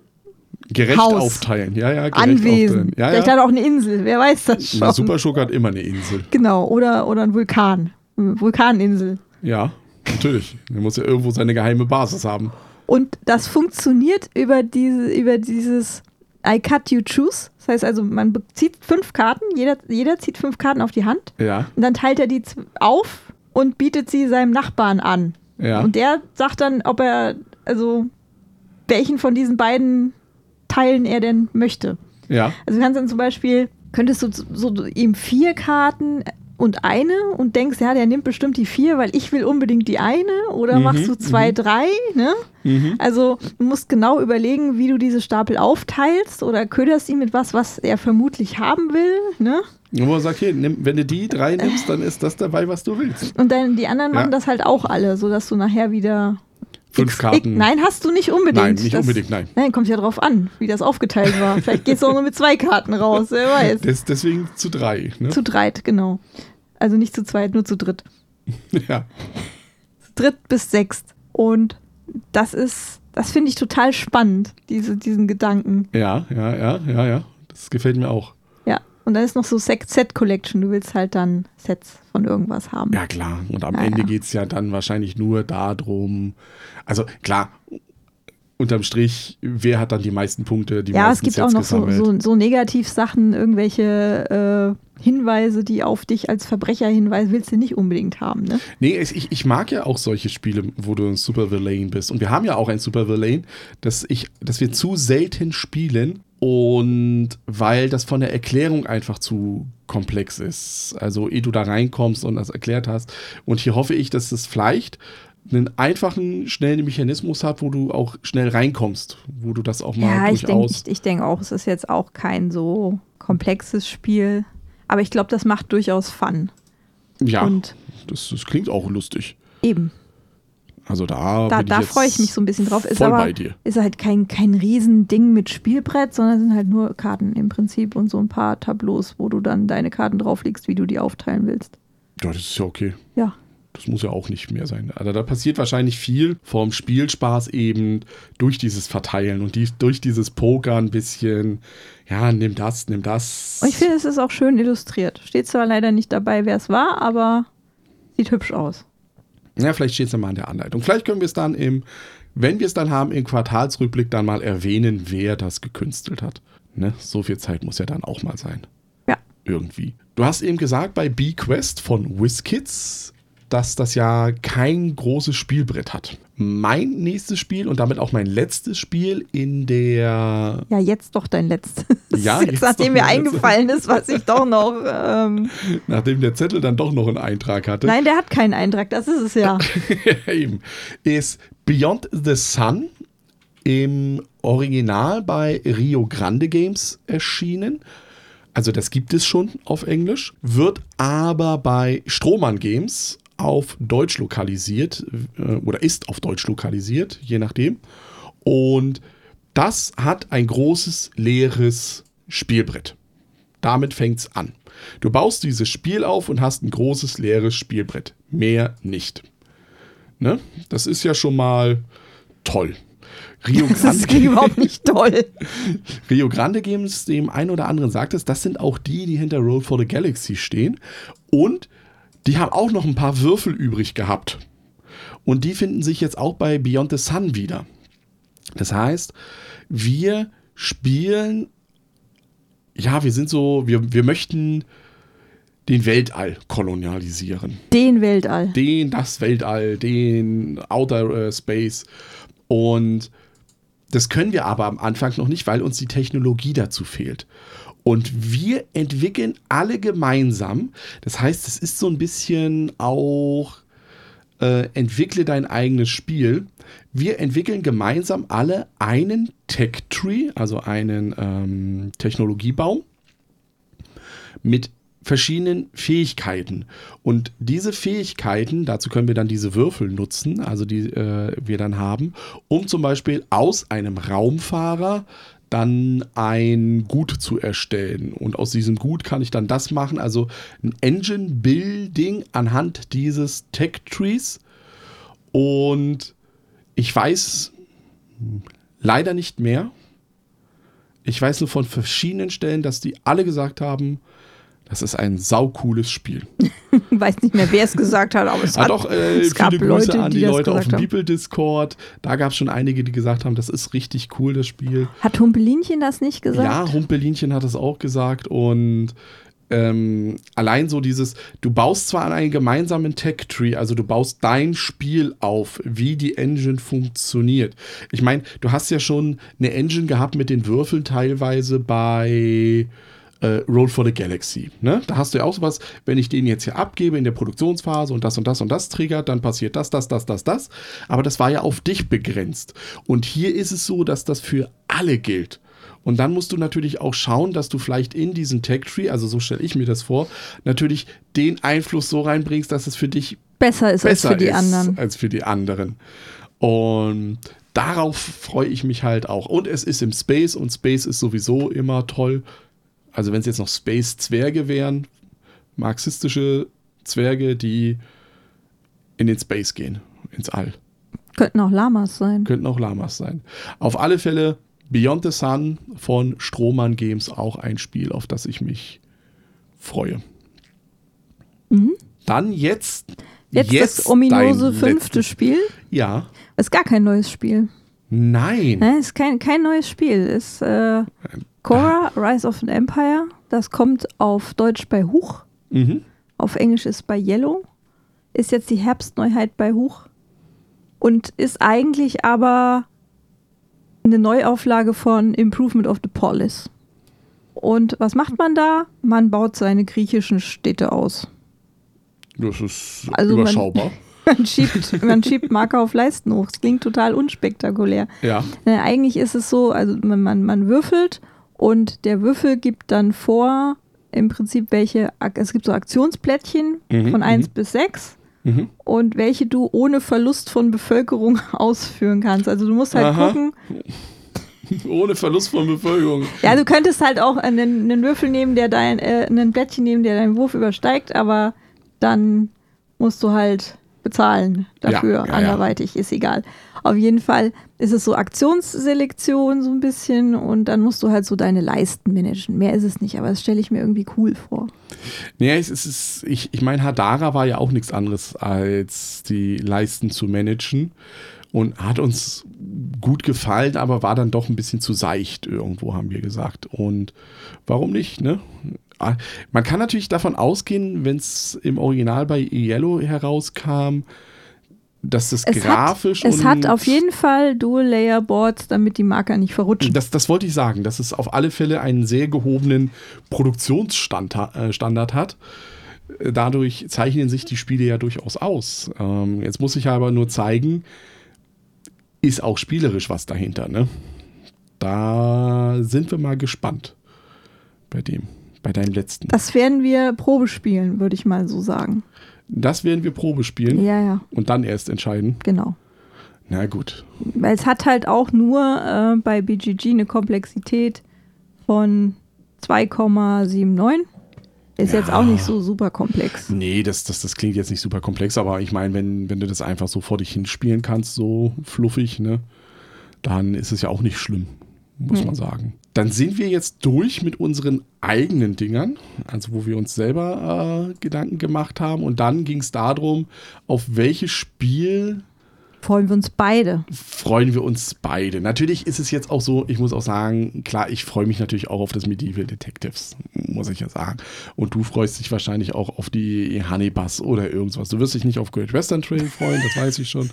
[SPEAKER 2] gerecht
[SPEAKER 1] Haus.
[SPEAKER 2] aufteilen. Ja, ja, gerecht
[SPEAKER 1] Anwesen.
[SPEAKER 2] aufteilen. Ja,
[SPEAKER 1] Vielleicht
[SPEAKER 2] ja.
[SPEAKER 1] hat er auch eine Insel, wer weiß das schon.
[SPEAKER 2] Ein Superschurke hat immer eine Insel.
[SPEAKER 1] Genau, oder, oder ein Vulkan. Eine Vulkaninsel.
[SPEAKER 2] Ja, natürlich. Er muss ja irgendwo seine geheime Basis haben.
[SPEAKER 1] Und das funktioniert über, diese, über dieses I cut you choose. Das heißt also, man zieht fünf Karten, jeder, jeder zieht fünf Karten auf die Hand
[SPEAKER 2] Ja,
[SPEAKER 1] und dann teilt er die auf und bietet sie seinem Nachbarn an.
[SPEAKER 2] ja.
[SPEAKER 1] Und der sagt dann, ob er, also welchen von diesen beiden Teilen er denn möchte.
[SPEAKER 2] ja.
[SPEAKER 1] Also du kannst dann zum Beispiel, könntest du so, so ihm vier Karten und eine und denkst, ja, der nimmt bestimmt die vier, weil ich will unbedingt die eine oder
[SPEAKER 2] Mhm,
[SPEAKER 1] machst du zwei, drei, ne?
[SPEAKER 2] Mhm.
[SPEAKER 1] Also du musst genau überlegen, wie du diese Stapel aufteilst oder köderst ihn mit was, was er vermutlich haben will, ne?
[SPEAKER 2] Wo er sagt, hier, nimm, wenn du die drei nimmst, dann ist das dabei, was du willst.
[SPEAKER 1] Und dann die anderen
[SPEAKER 2] Ja.
[SPEAKER 1] machen das halt auch alle, sodass du nachher wieder
[SPEAKER 2] Fünf
[SPEAKER 1] X-
[SPEAKER 2] Karten.
[SPEAKER 1] X, nein, hast du nicht unbedingt.
[SPEAKER 2] Nein, nicht
[SPEAKER 1] das,
[SPEAKER 2] unbedingt, nein.
[SPEAKER 1] Nein, kommt ja drauf an, wie das aufgeteilt war. Vielleicht gehst du auch nur mit zwei Karten raus, wer weiß.
[SPEAKER 2] Des, deswegen zu drei. Ne?
[SPEAKER 1] Zu dritt, genau. Also nicht zu zweit, nur zu dritt.
[SPEAKER 2] Ja.
[SPEAKER 1] Dritt bis sechst. Und das ist, das finde ich total spannend, diese, diesen Gedanken.
[SPEAKER 2] ja, ja, ja, ja, ja. Das gefällt mir auch.
[SPEAKER 1] Und dann ist noch so Set Collection. Du willst halt dann Sets von irgendwas haben.
[SPEAKER 2] Ja, klar. Und am
[SPEAKER 1] Ja,
[SPEAKER 2] Ende
[SPEAKER 1] ja.
[SPEAKER 2] geht es ja dann wahrscheinlich nur darum. Also klar, unterm Strich, wer hat dann die meisten Punkte, die
[SPEAKER 1] Ja, es
[SPEAKER 2] meisten
[SPEAKER 1] gibt
[SPEAKER 2] Sets
[SPEAKER 1] auch noch so, so, so Negativsachen, irgendwelche äh, Hinweise, die auf dich als Verbrecher hinweisen, willst du nicht unbedingt haben, ne?
[SPEAKER 2] Nee, es- ich, ich mag ja auch solche Spiele, wo du ein Supervillain bist. Und wir haben ja auch ein Supervillain, das, ich, das wir zu selten spielen. Und weil das von der Erklärung einfach zu komplex ist. Also, ehe du da reinkommst und das erklärt hast. Und hier hoffe ich, dass es vielleicht einen einfachen, schnellen Mechanismus hat, wo du auch schnell reinkommst, wo du das auch mal
[SPEAKER 1] Ja, ich denke
[SPEAKER 2] durchaus.
[SPEAKER 1] ich, ich denk auch, es ist jetzt auch kein so komplexes Spiel. Aber ich glaube, das macht durchaus Fun.
[SPEAKER 2] ja,
[SPEAKER 1] Und
[SPEAKER 2] das, das klingt auch lustig.
[SPEAKER 1] eben,
[SPEAKER 2] Also da,
[SPEAKER 1] da, da freue ich mich so ein bisschen drauf. Ist
[SPEAKER 2] voll
[SPEAKER 1] aber
[SPEAKER 2] bei dir.
[SPEAKER 1] ist halt kein, kein Riesending mit Spielbrett, sondern sind halt nur Karten im Prinzip und so ein paar Tableaus, wo du dann deine Karten drauflegst, wie du die aufteilen willst.
[SPEAKER 2] Ja, das ist ja okay.
[SPEAKER 1] Ja.
[SPEAKER 2] Das muss ja auch nicht mehr sein. Also da passiert wahrscheinlich viel vom Spielspaß eben durch dieses Verteilen und die, durch dieses Poker ein bisschen, ja, nimm das, nimm das.
[SPEAKER 1] Und ich finde, es ist auch schön illustriert. Steht zwar leider nicht dabei, wer es war, aber sieht hübsch aus.
[SPEAKER 2] Ja, vielleicht steht es dann mal in der Anleitung. Vielleicht können wir es dann im, wenn wir es dann haben, im Quartalsrückblick dann mal erwähnen, wer das gekünstelt hat. Ne? So viel Zeit muss ja dann auch mal sein.
[SPEAKER 1] Ja.
[SPEAKER 2] Irgendwie. Du hast eben gesagt, bei B-Quest von WizKids, dass das ja kein großes Spielbrett hat. Mein nächstes Spiel und damit auch mein letztes Spiel in der
[SPEAKER 1] Ja, jetzt doch dein letztes.
[SPEAKER 2] Ja,
[SPEAKER 1] jetzt,
[SPEAKER 2] jetzt
[SPEAKER 1] nachdem mir eingefallen ist, was ich doch noch. Ähm,
[SPEAKER 2] nachdem der Zettel dann doch noch einen Eintrag hatte,
[SPEAKER 1] nein, der hat keinen Eintrag, das ist es ja.
[SPEAKER 2] eben, ist Beyond the Sun im Original bei Rio Grande Games erschienen. Also das gibt es schon auf Englisch, wird aber bei Strohmann Games auf Deutsch lokalisiert äh, oder ist auf Deutsch lokalisiert, je nachdem. Und das hat ein großes leeres Spielbrett. Damit fängt es an. Du baust dieses Spiel auf und hast ein großes leeres Spielbrett. Mehr nicht. Ne? Das ist ja schon mal toll. Rio
[SPEAKER 1] Das
[SPEAKER 2] Grande,
[SPEAKER 1] klingt überhaupt nicht toll.
[SPEAKER 2] Rio Grande Games, dem einen oder anderen sagt es, das sind auch die, die hinter Roll for the Galaxy stehen. Und die haben auch noch ein paar Würfel übrig gehabt. Und die finden sich jetzt auch bei Beyond the Sun wieder. Das heißt, wir spielen ja, wir sind so, wir, wir möchten den Weltall kolonialisieren.
[SPEAKER 1] Den Weltall.
[SPEAKER 2] Den, das Weltall, den Outer äh, Space. Und das können wir aber am Anfang noch nicht, weil uns die Technologie dazu fehlt. Und wir entwickeln alle gemeinsam. Das heißt, es ist so ein bisschen auch, äh, entwickle dein eigenes Spiel. Wir entwickeln gemeinsam alle einen Tech-Tree, also einen ähm, Technologiebaum mit verschiedenen Fähigkeiten. Und diese Fähigkeiten, dazu können wir dann diese Würfel nutzen, also die äh, wir dann haben, um zum Beispiel aus einem Raumfahrer dann ein Gut zu erstellen. Und aus diesem Gut kann ich dann das machen, also ein Engine Building anhand dieses Tech Trees. Und ich weiß leider nicht mehr. Ich weiß nur von verschiedenen Stellen, dass die alle gesagt haben, das ist ein saucooles Spiel.
[SPEAKER 1] Weiß nicht mehr, wer es gesagt hat, aber es,
[SPEAKER 2] hat,
[SPEAKER 1] hat
[SPEAKER 2] auch äh,
[SPEAKER 1] es gab
[SPEAKER 2] viele Grüße
[SPEAKER 1] Leute,
[SPEAKER 2] an
[SPEAKER 1] die
[SPEAKER 2] die Leute auf dem
[SPEAKER 1] haben.
[SPEAKER 2] People Discord. Da gab es schon einige, die gesagt haben, das ist richtig cool, das Spiel.
[SPEAKER 1] Hat Humpelinchen das nicht gesagt?
[SPEAKER 2] Ja, Humpelinchen hat es auch gesagt und ähm, allein so dieses, du baust zwar an einen gemeinsamen Tech-Tree, also du baust dein Spiel auf, wie die Engine funktioniert. Ich meine, du hast ja schon eine Engine gehabt mit den Würfeln teilweise bei äh, Roll for the Galaxy. Ne? Da hast du ja auch sowas, wenn ich den jetzt hier abgebe in der Produktionsphase und das und das und das triggert, dann passiert das, das, das, das, das. Aber das war ja auf dich begrenzt. Und hier ist es so, dass das für alle gilt. Und dann musst du natürlich auch schauen, dass du vielleicht in diesen Tech-Tree, also so stelle ich mir das vor, natürlich den Einfluss so reinbringst, dass es für dich
[SPEAKER 1] Besser ist
[SPEAKER 2] besser
[SPEAKER 1] als für die anderen.
[SPEAKER 2] als für die anderen. Und darauf freue ich mich halt auch. Und es ist im Space und Space ist sowieso immer toll. Also wenn es jetzt noch Space-Zwerge wären, marxistische Zwerge, die in den Space gehen, ins All.
[SPEAKER 1] Könnten auch Lamas sein.
[SPEAKER 2] Könnten auch Lamas sein. Auf alle Fälle Beyond the Sun von Strohmann Games auch ein Spiel, auf das ich mich freue. Dann jetzt.
[SPEAKER 1] Mhm. Jetzt, das ominose fünfte
[SPEAKER 2] letztes-
[SPEAKER 1] Spiel.
[SPEAKER 2] Ja.
[SPEAKER 1] Ist gar kein neues Spiel.
[SPEAKER 2] Nein.
[SPEAKER 1] Ne, ist kein, kein neues Spiel. Ist äh, Korra, Rise of an Empire. Das kommt auf Deutsch bei Huch.
[SPEAKER 2] Mhm.
[SPEAKER 1] Auf Englisch ist bei Yellow. Ist jetzt die Herbstneuheit bei Huch. Und ist eigentlich aber eine Neuauflage von Improvement of the Polis. Und was macht man da? Man baut seine griechischen Städte aus.
[SPEAKER 2] Das ist
[SPEAKER 1] Also man-
[SPEAKER 2] überschaubar.
[SPEAKER 1] Man schiebt, man schiebt Marker auf Leisten hoch. Das klingt total unspektakulär.
[SPEAKER 2] ja.
[SPEAKER 1] Ne, eigentlich ist es so, also man, man, man würfelt und der Würfel gibt dann vor, im Prinzip welche, es gibt so Aktionsplättchen
[SPEAKER 2] Mhm,
[SPEAKER 1] von 1
[SPEAKER 2] mhm.
[SPEAKER 1] bis 6
[SPEAKER 2] Mhm.
[SPEAKER 1] und welche du ohne Verlust von Bevölkerung ausführen kannst. Also du musst halt
[SPEAKER 2] Aha.
[SPEAKER 1] gucken,
[SPEAKER 2] Ohne Verlust von Bevölkerung.
[SPEAKER 1] ja, du könntest halt auch einen, einen Würfel nehmen, der dein, äh, einen Plättchen nehmen, der deinen Wurf übersteigt, aber dann musst du halt bezahlen dafür,
[SPEAKER 2] Ja, ja, ja.
[SPEAKER 1] anderweitig, ist egal. Auf jeden Fall ist es so Aktionsselektion so ein bisschen und dann musst du halt so deine Leisten managen. Mehr ist es nicht, aber das stelle ich mir irgendwie cool vor.
[SPEAKER 2] Nee, es ist, ich, ich meine, Hadara war ja auch nichts anderes, als die Leisten zu managen. Und hat uns gut gefallen, aber war dann doch ein bisschen zu seicht irgendwo, haben wir gesagt. Und warum nicht, ne? Ah, Man kann natürlich davon ausgehen, wenn es im Original bei Yellow herauskam, dass das
[SPEAKER 1] Es,
[SPEAKER 2] grafisch
[SPEAKER 1] hat, es hat auf jeden Fall Dual-Layer-Boards, damit die Marker nicht verrutschen.
[SPEAKER 2] Das, das wollte ich sagen, dass es auf alle Fälle einen sehr gehobenen Produktionsstandard äh, hat. Äh, Dadurch zeichnen sich die Spiele ja durchaus aus. Ähm, jetzt muss ich aber nur zeigen, ist auch spielerisch was dahinter. Ne? Da sind wir mal gespannt bei dem, bei deinem letzten.
[SPEAKER 1] Das werden wir Probe spielen, würde ich mal so sagen.
[SPEAKER 2] Das werden wir Probe spielen
[SPEAKER 1] Ja, ja,
[SPEAKER 2] und dann erst entscheiden.
[SPEAKER 1] genau.
[SPEAKER 2] Na gut.
[SPEAKER 1] Weil es hat halt auch nur äh, bei BGG eine Komplexität von 2,79. Ist jetzt
[SPEAKER 2] Ja.
[SPEAKER 1] auch nicht so super komplex.
[SPEAKER 2] Nee, das, das, das klingt jetzt nicht super komplex, aber ich meine, wenn, wenn du das einfach so vor dich hinspielen kannst, so fluffig, ne, dann ist es ja auch nicht schlimm, muss
[SPEAKER 1] Nee.
[SPEAKER 2] man sagen. Dann sind wir jetzt durch mit unseren eigenen Dingern, also wo wir uns selber äh, Gedanken gemacht haben. Und dann ging es darum, auf welches Spiel
[SPEAKER 1] Freuen wir uns beide.
[SPEAKER 2] freuen wir uns beide. Natürlich ist es jetzt auch so, ich muss auch sagen, klar, ich freue mich natürlich auch auf das Medieval Detectives, muss ich ja sagen. Und du freust dich wahrscheinlich auch auf die Honeybus oder irgendwas. Du wirst dich nicht auf Great Western Trail freuen, das weiß ich schon.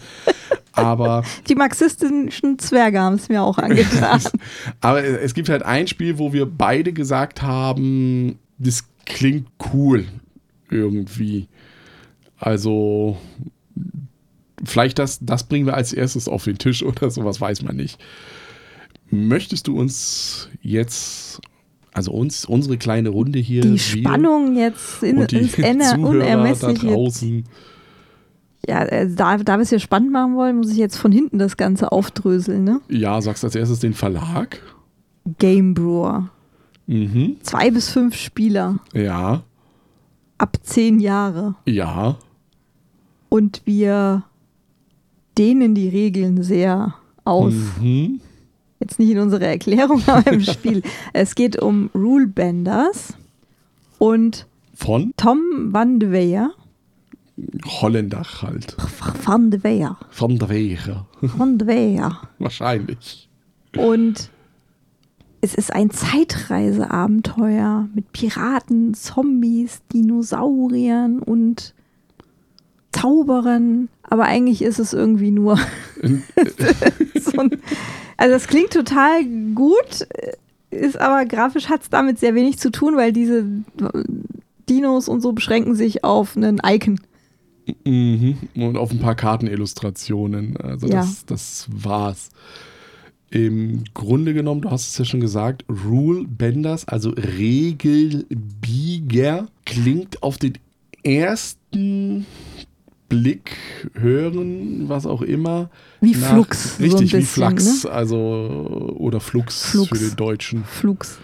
[SPEAKER 2] Aber,
[SPEAKER 1] Die marxistischen Zwerge haben es mir auch angetan.
[SPEAKER 2] aber es gibt halt ein Spiel, wo wir beide gesagt haben, das klingt cool irgendwie. Also vielleicht das, das bringen wir als erstes auf den Tisch oder sowas, weiß man nicht. Möchtest du uns jetzt, also uns, unsere kleine Runde hier,
[SPEAKER 1] Die Spannung jetzt in,
[SPEAKER 2] und die
[SPEAKER 1] ins Ende unermesslich.
[SPEAKER 2] draußen,
[SPEAKER 1] Ja, äh, da, da wir es hier spannend machen wollen, muss ich jetzt von hinten das Ganze aufdröseln. Ne?
[SPEAKER 2] ja, sagst als erstes den Verlag.
[SPEAKER 1] Game Brewer.
[SPEAKER 2] Mhm.
[SPEAKER 1] Zwei bis fünf Spieler.
[SPEAKER 2] Ja,
[SPEAKER 1] Ab zehn Jahre.
[SPEAKER 2] ja,
[SPEAKER 1] Und wir dehnen die Regeln sehr aus.
[SPEAKER 2] mhm.
[SPEAKER 1] Jetzt nicht in unserer Erklärung, aber im Spiel. Es geht um Rule Benders. Und
[SPEAKER 2] von
[SPEAKER 1] Tom Van de Weyer.
[SPEAKER 2] Holländer halt.
[SPEAKER 1] Van de Weyer.
[SPEAKER 2] Van der Wege.
[SPEAKER 1] Van de Weyer.
[SPEAKER 2] Wahrscheinlich.
[SPEAKER 1] Und es ist ein Zeitreiseabenteuer mit Piraten, Zombies, Dinosauriern und Zauberern. Aber eigentlich ist es irgendwie nur so ein. Also, es klingt total gut, ist aber grafisch hat es damit sehr wenig zu tun, weil diese Dinos und so beschränken sich auf einen Icon.
[SPEAKER 2] Mhm. Und auf ein paar Kartenillustrationen. Also
[SPEAKER 1] Ja.
[SPEAKER 2] das, das war's. Im Grunde genommen, du hast es ja schon gesagt, Rule Benders, also Regelbieger, klingt auf den ersten Blick, hören, was auch immer.
[SPEAKER 1] Wie
[SPEAKER 2] nach-
[SPEAKER 1] Flux. so ein
[SPEAKER 2] Richtig, wie
[SPEAKER 1] bisschen,
[SPEAKER 2] Flux,
[SPEAKER 1] Ne?
[SPEAKER 2] also oder Flux,
[SPEAKER 1] Flux.
[SPEAKER 2] für den Deutschen.
[SPEAKER 1] Flux.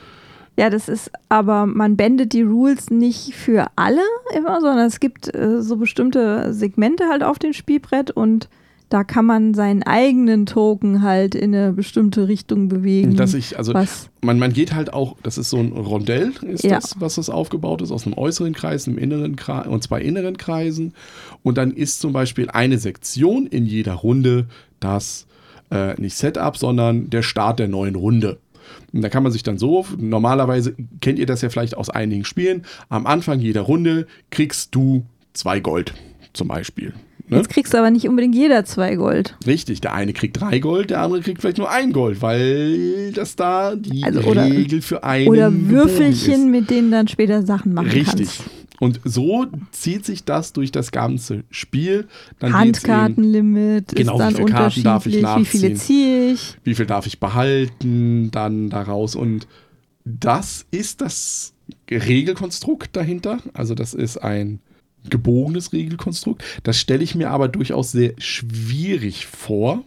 [SPEAKER 1] Ja, das ist, aber man bändet die Rules nicht für alle immer, sondern es gibt äh, so bestimmte Segmente halt auf dem Spielbrett und da kann man seinen eigenen Token halt in eine bestimmte Richtung bewegen.
[SPEAKER 2] Dass ich, also man, man geht halt auch, das ist so ein Rondell, ist
[SPEAKER 1] Ja.
[SPEAKER 2] das, was das aufgebaut ist, aus einem äußeren Kreis, einem inneren Kreis und zwei inneren Kreisen. Und dann ist zum Beispiel eine Sektion in jeder Runde das äh, nicht Setup, sondern der Start der neuen Runde. Und da kann man sich dann so, normalerweise kennt ihr das ja vielleicht aus einigen Spielen, am Anfang jeder Runde kriegst du zwei Gold zum Beispiel. Ne?
[SPEAKER 1] jetzt kriegst du aber nicht unbedingt jeder zwei Gold.
[SPEAKER 2] Richtig, der eine kriegt drei Gold, der andere kriegt vielleicht nur ein Gold, weil das da die
[SPEAKER 1] Also oder-
[SPEAKER 2] Regel für einen
[SPEAKER 1] Oder Würfelchen, mit denen dann später Sachen machen.
[SPEAKER 2] Richtig.
[SPEAKER 1] kannst.
[SPEAKER 2] Und so zieht sich das durch das ganze Spiel. Dann
[SPEAKER 1] Handkartenlimit
[SPEAKER 2] Genau,
[SPEAKER 1] ist dann
[SPEAKER 2] wie viele Karten darf ich
[SPEAKER 1] unterschiedlich. Wie viele
[SPEAKER 2] nachziehen?
[SPEAKER 1] ziehe ich?
[SPEAKER 2] wie viel darf ich behalten, dann daraus. Und das ist das Regelkonstrukt dahinter. Also das ist ein gebogenes Regelkonstrukt. Das stelle ich mir aber durchaus sehr schwierig vor,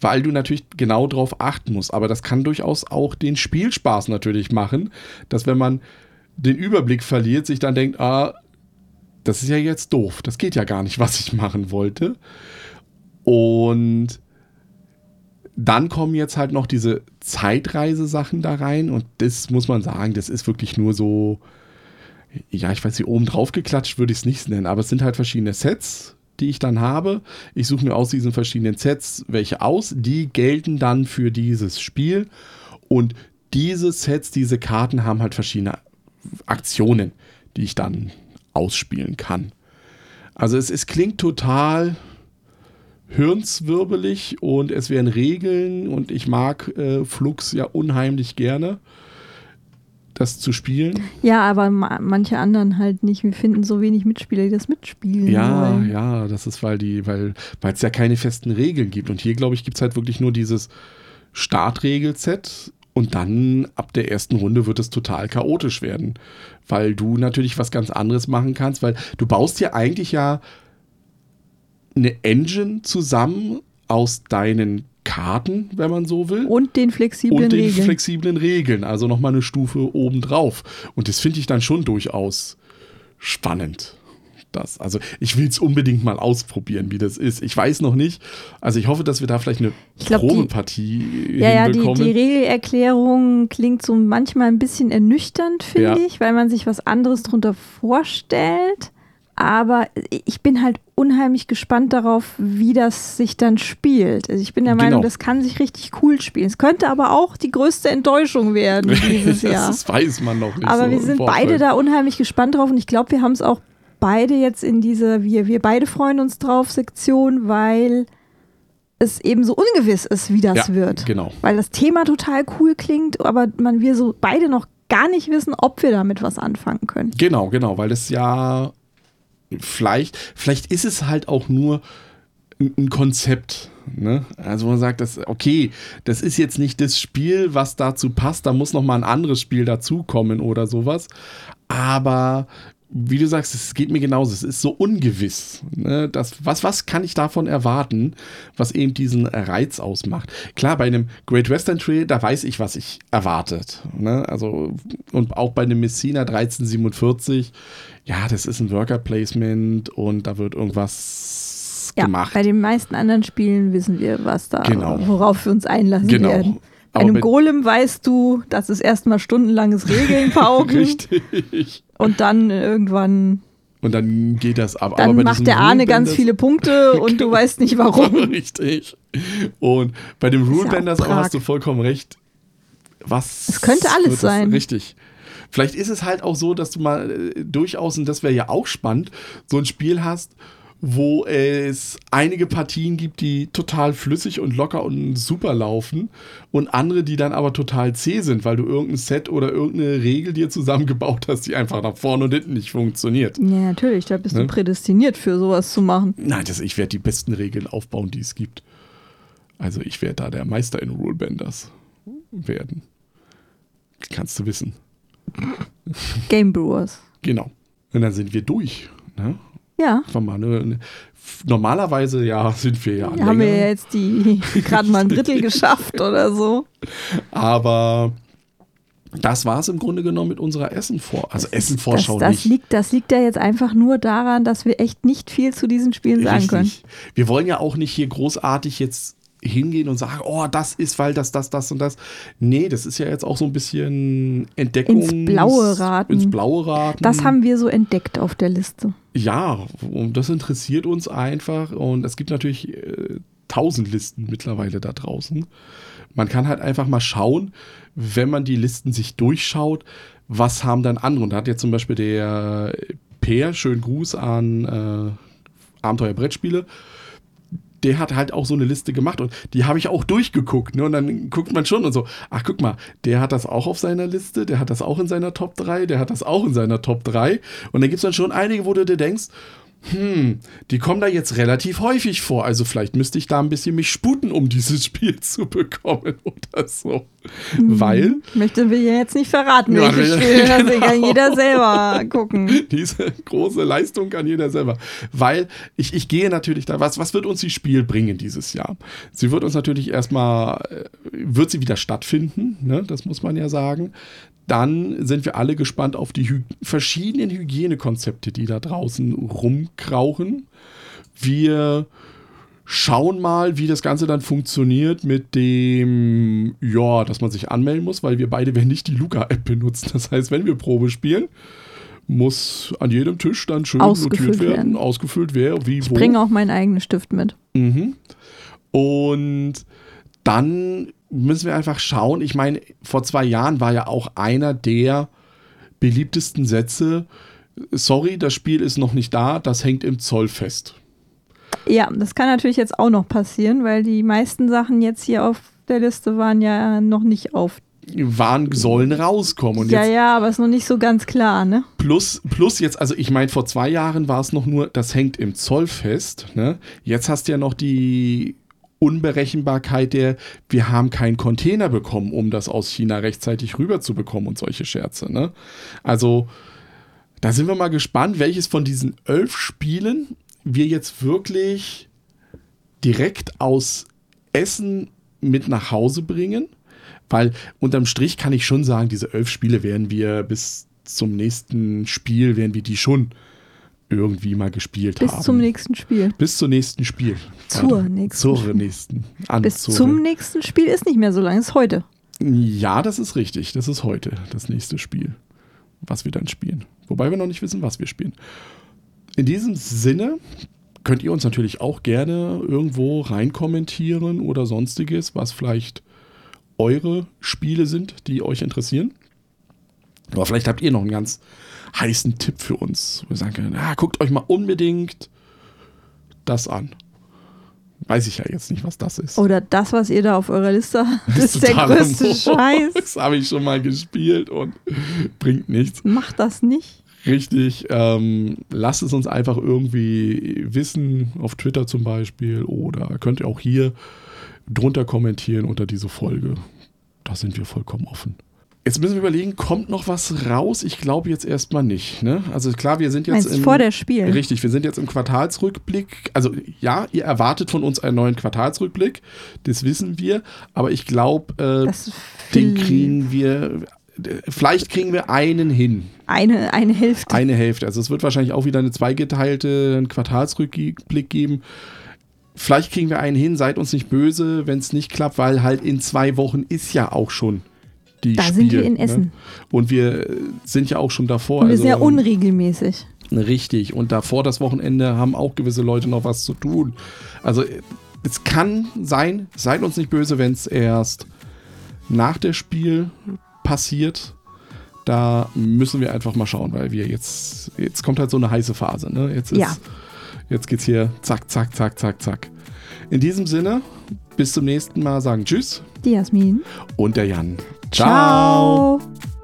[SPEAKER 2] weil du natürlich genau darauf achten musst. Aber das kann durchaus auch den Spielspaß natürlich machen, dass wenn man den Überblick verliert, sich dann denkt, ah, das ist ja jetzt doof. Das geht ja gar nicht, was ich machen wollte. Und dann kommen jetzt halt noch diese Zeitreisesachen da rein und das muss man sagen, das ist wirklich nur so, ja, ich weiß nicht, oben drauf geklatscht würde ich es nicht nennen, aber es sind halt verschiedene Sets, die ich dann habe. Ich suche mir aus diesen verschiedenen Sets welche aus, die gelten dann für dieses Spiel und diese Sets, diese Karten haben halt verschiedene Aktionen, die ich dann ausspielen kann. Also es, es klingt total hirnswirbelig und es werden Regeln und ich mag äh, Flux ja unheimlich gerne, das zu spielen.
[SPEAKER 1] Ja, aber ma manche anderen halt nicht. Wir finden so wenig Mitspieler, die das mitspielen
[SPEAKER 2] Ja,
[SPEAKER 1] wollen.
[SPEAKER 2] ja, das ist, weil die, weil weil es ja keine festen Regeln gibt. Und hier, glaube ich, gibt es halt wirklich nur dieses Startregelset und dann ab der ersten Runde wird es total chaotisch werden. Weil du natürlich was ganz anderes machen kannst, weil du baust ja eigentlich ja eine Engine zusammen aus deinen Karten, wenn man so will.
[SPEAKER 1] Und den flexiblen
[SPEAKER 2] und den
[SPEAKER 1] Regeln.
[SPEAKER 2] flexiblen Regeln, also nochmal eine Stufe obendrauf. Und das finde ich dann schon durchaus spannend. Das, also ich will es unbedingt mal ausprobieren, wie das ist. Ich weiß noch nicht. Also ich hoffe, dass wir da vielleicht eine
[SPEAKER 1] Ich glaub, die-
[SPEAKER 2] Probepartie
[SPEAKER 1] ja, ja, die,
[SPEAKER 2] hinbekommen.
[SPEAKER 1] die Regelerklärung klingt so manchmal ein bisschen ernüchternd, finde
[SPEAKER 2] Ja.
[SPEAKER 1] ich, weil man sich was anderes drunter vorstellt. Aber ich bin halt unheimlich gespannt darauf, wie das sich dann spielt. Also ich bin der
[SPEAKER 2] Genau.
[SPEAKER 1] Meinung, das kann sich richtig cool spielen. Es könnte aber auch die größte Enttäuschung werden dieses Jahr.
[SPEAKER 2] das weiß man noch nicht.
[SPEAKER 1] Aber
[SPEAKER 2] so
[SPEAKER 1] wir sind beide da unheimlich gespannt drauf und ich glaube, wir haben es auch beide jetzt in dieser, wir, wir beide freuen uns drauf Sektion, weil es eben so ungewiss ist, wie das
[SPEAKER 2] Ja,
[SPEAKER 1] wird.
[SPEAKER 2] genau.
[SPEAKER 1] Weil das Thema total cool klingt, aber man wir so beide noch gar nicht wissen, ob wir damit was anfangen können.
[SPEAKER 2] Genau, genau, weil das ja vielleicht, vielleicht ist es halt auch nur ein Konzept. Ne? Also man sagt, das, okay, das ist jetzt nicht das Spiel, was dazu passt, da muss noch mal ein anderes Spiel dazukommen oder sowas. Aber wie du sagst, es geht mir genauso. Es ist so ungewiss. Ne? Das, was, was kann ich davon erwarten, was eben diesen Reiz ausmacht? Klar, bei einem Great Western Trail, da weiß ich, was ich erwartet. Ne? Also, und auch bei einem Messina 1347, ja, das ist ein Worker Placement und da wird irgendwas
[SPEAKER 1] Ja,
[SPEAKER 2] gemacht.
[SPEAKER 1] bei den meisten anderen Spielen wissen wir, was da,
[SPEAKER 2] Genau.
[SPEAKER 1] worauf wir uns einlassen
[SPEAKER 2] Genau.
[SPEAKER 1] werden. Bei einem Golem weißt du, das ist erstmal stundenlanges Regeln pauken
[SPEAKER 2] Richtig.
[SPEAKER 1] Und dann irgendwann,
[SPEAKER 2] Und dann geht das ab.
[SPEAKER 1] dann macht der Arne ganz
[SPEAKER 2] Rulebenders-
[SPEAKER 1] viele Punkte und du weißt nicht warum.
[SPEAKER 2] Richtig. Und bei dem
[SPEAKER 1] ist ja
[SPEAKER 2] Rule
[SPEAKER 1] auch
[SPEAKER 2] hast du vollkommen recht. Was
[SPEAKER 1] Es könnte alles sein.
[SPEAKER 2] Richtig. Vielleicht ist es halt auch so, dass du mal äh, durchaus, und das wäre ja auch spannend, so ein Spiel hast, wo es einige Partien gibt, die total flüssig und locker und super laufen und andere, die dann aber total zäh sind, weil du irgendein Set oder irgendeine Regel dir zusammengebaut hast, die einfach nach vorne und hinten nicht funktioniert.
[SPEAKER 1] Ja, natürlich, da bist
[SPEAKER 2] Ne?
[SPEAKER 1] du prädestiniert für sowas zu machen.
[SPEAKER 2] Nein, das, ich werde die besten Regeln aufbauen, die es gibt. Also ich werde da der Meister in Rulebenders werden. Kannst du wissen.
[SPEAKER 1] Game Brewers.
[SPEAKER 2] Genau. Und dann sind wir durch. Ne?
[SPEAKER 1] Ja,
[SPEAKER 2] War mal eine, eine, normalerweise ja sind wir ja
[SPEAKER 1] haben wir ja jetzt die gerade mal ein Drittel geschafft oder so.
[SPEAKER 2] aber das war es im Grunde genommen mit unserer Essen-Vor also Essen-Vorschau
[SPEAKER 1] das, das
[SPEAKER 2] nicht.
[SPEAKER 1] liegt, das liegt ja jetzt einfach nur daran, dass wir echt nicht viel zu diesen Spielen sagen können.
[SPEAKER 2] Richtig. Wir wollen ja auch nicht hier großartig jetzt hingehen und sagen, oh, das ist, weil das, das, das und das. Nee, das ist ja jetzt auch so ein bisschen Entdeckung.
[SPEAKER 1] Ins Blaue raten.
[SPEAKER 2] Ins Blaue raten.
[SPEAKER 1] Das haben wir so entdeckt auf der Liste.
[SPEAKER 2] Ja, und das interessiert uns einfach. Und es gibt natürlich äh, tausend Listen mittlerweile da draußen. Man kann halt einfach mal schauen, wenn man die Listen sich durchschaut, was haben dann andere. Und da hat jetzt zum Beispiel der Peer, schönen Gruß an äh, Abenteuer-Brettspiele, der hat halt auch so eine Liste gemacht und die habe ich auch durchgeguckt. Ne? Und dann guckt man schon und so, ach guck mal, der hat das auch auf seiner Liste, der hat das auch in seiner Top 3, der hat das auch in seiner Top 3. Und dann gibt es dann schon einige, wo du dir denkst, hm, die kommen da jetzt relativ häufig vor. Also vielleicht müsste ich da ein bisschen mich sputen, um dieses Spiel zu bekommen oder so. Weil
[SPEAKER 1] Möchte wir ja jetzt nicht verraten,
[SPEAKER 2] Ja,
[SPEAKER 1] welches Spiel. Das
[SPEAKER 2] genau.
[SPEAKER 1] kann jeder selber gucken.
[SPEAKER 2] diese große Leistung kann jeder selber. Weil ich, ich gehe natürlich da, was, was wird uns die Spiel bringen dieses Jahr? Sie wird uns natürlich erstmal, äh, wird sie wieder stattfinden, ne? das muss man ja sagen. Dann sind wir alle gespannt auf die Hy verschiedenen Hygienekonzepte, die da draußen rumkrauchen. Wir schauen mal, wie das Ganze dann funktioniert mit dem, ja, dass man sich anmelden muss, weil wir beide werden nicht die Luca-App benutzen. Das heißt, wenn wir Probe spielen, muss an jedem Tisch dann schön
[SPEAKER 1] Ausgefüllt
[SPEAKER 2] notiert werden,
[SPEAKER 1] werden.
[SPEAKER 2] ausgefüllt wer, wie,
[SPEAKER 1] Ich
[SPEAKER 2] wo.
[SPEAKER 1] bringe auch meinen eigenen Stift mit.
[SPEAKER 2] Mhm. Und dann müssen wir einfach schauen. Ich meine, vor zwei Jahren war ja auch einer der beliebtesten Sätze. Sorry, das Spiel ist noch nicht da, das hängt im Zoll fest.
[SPEAKER 1] Ja, das kann natürlich jetzt auch noch passieren, weil die meisten Sachen jetzt hier auf der Liste waren ja noch nicht auf.
[SPEAKER 2] Waren, sollen rauskommen. Und
[SPEAKER 1] ja,
[SPEAKER 2] jetzt
[SPEAKER 1] ja, aber ist noch nicht so ganz klar, ne?
[SPEAKER 2] plus, plus jetzt, also ich meine, vor zwei Jahren war es noch nur, das hängt im Zoll fest. Ne? Jetzt hast du ja noch die Unberechenbarkeit der, wir haben keinen Container bekommen, um das aus China rechtzeitig rüber zu bekommen und solche Scherze. Ne? Also, da sind wir mal gespannt, welches von diesen elf Spielen wir jetzt wirklich direkt aus Essen mit nach Hause bringen. Weil unterm Strich kann ich schon sagen, diese elf Spiele werden wir bis zum nächsten Spiel, werden wir die schon irgendwie mal gespielt
[SPEAKER 1] Bis
[SPEAKER 2] haben.
[SPEAKER 1] zum nächsten Spiel.
[SPEAKER 2] Bis zum nächsten Spiel.
[SPEAKER 1] Zur
[SPEAKER 2] Warte,
[SPEAKER 1] nächsten
[SPEAKER 2] Zur nächsten. An,
[SPEAKER 1] Bis
[SPEAKER 2] zur-
[SPEAKER 1] zum nächsten Spiel ist nicht mehr so lange, ist heute.
[SPEAKER 2] Ja, das ist richtig. Das ist heute das nächste Spiel, was wir dann spielen. Wobei wir noch nicht wissen, was wir spielen. in diesem Sinne könnt ihr uns natürlich auch gerne irgendwo rein kommentieren oder sonstiges, was vielleicht eure Spiele sind, die euch interessieren. Aber vielleicht habt ihr noch einen ganz heißen Tipp für uns. Wir sagen können, ah, guckt euch mal unbedingt das an. Weiß ich ja jetzt nicht, was das ist.
[SPEAKER 1] Oder das, was ihr da auf eurer Liste habt,
[SPEAKER 2] Das
[SPEAKER 1] ist der größte
[SPEAKER 2] Murks.
[SPEAKER 1] Scheiß.
[SPEAKER 2] Das habe ich schon mal gespielt und bringt nichts.
[SPEAKER 1] Macht das nicht.
[SPEAKER 2] Richtig. Ähm, lasst es uns einfach irgendwie wissen, auf Twitter zum Beispiel. Oder könnt ihr auch hier drunter kommentieren unter diese Folge. Da sind wir vollkommen offen. Jetzt müssen wir überlegen, kommt noch was raus? Ich glaube jetzt erstmal nicht. Ne? Also klar, wir sind jetzt
[SPEAKER 1] Meinst
[SPEAKER 2] im,
[SPEAKER 1] vor der Spiel?
[SPEAKER 2] Richtig, wir sind jetzt im Quartalsrückblick. Also ja, ihr erwartet von uns einen neuen Quartalsrückblick. Das wissen wir. Aber ich glaube, äh, den kriegen wir. Vielleicht kriegen wir einen hin.
[SPEAKER 1] Eine, eine Hälfte.
[SPEAKER 2] Eine Hälfte. Also es wird wahrscheinlich auch wieder eine zweigeteilte Quartalsrückblick geben. Vielleicht kriegen wir einen hin, seid uns nicht böse, wenn es nicht klappt, weil halt in zwei Wochen ist ja auch schon die
[SPEAKER 1] Da
[SPEAKER 2] Spiel,
[SPEAKER 1] sind wir in
[SPEAKER 2] ne?
[SPEAKER 1] Essen.
[SPEAKER 2] Und wir sind ja auch schon davor.
[SPEAKER 1] Und wir
[SPEAKER 2] also,
[SPEAKER 1] sehr unregelmäßig.
[SPEAKER 2] Richtig. Und davor das Wochenende haben auch gewisse Leute noch was zu tun. Also es kann sein, seid uns nicht böse, wenn es erst nach der Spiel passiert. Da müssen wir einfach mal schauen, weil wir jetzt, jetzt kommt halt so eine heiße Phase. Ne? Jetzt, ist,
[SPEAKER 1] Ja.
[SPEAKER 2] jetzt geht's hier zack, zack, zack, zack, zack. In diesem Sinne, bis zum nächsten Mal sagen Tschüss
[SPEAKER 1] Die Jasmin.
[SPEAKER 2] und der Jan. Ciao.
[SPEAKER 1] Ciao.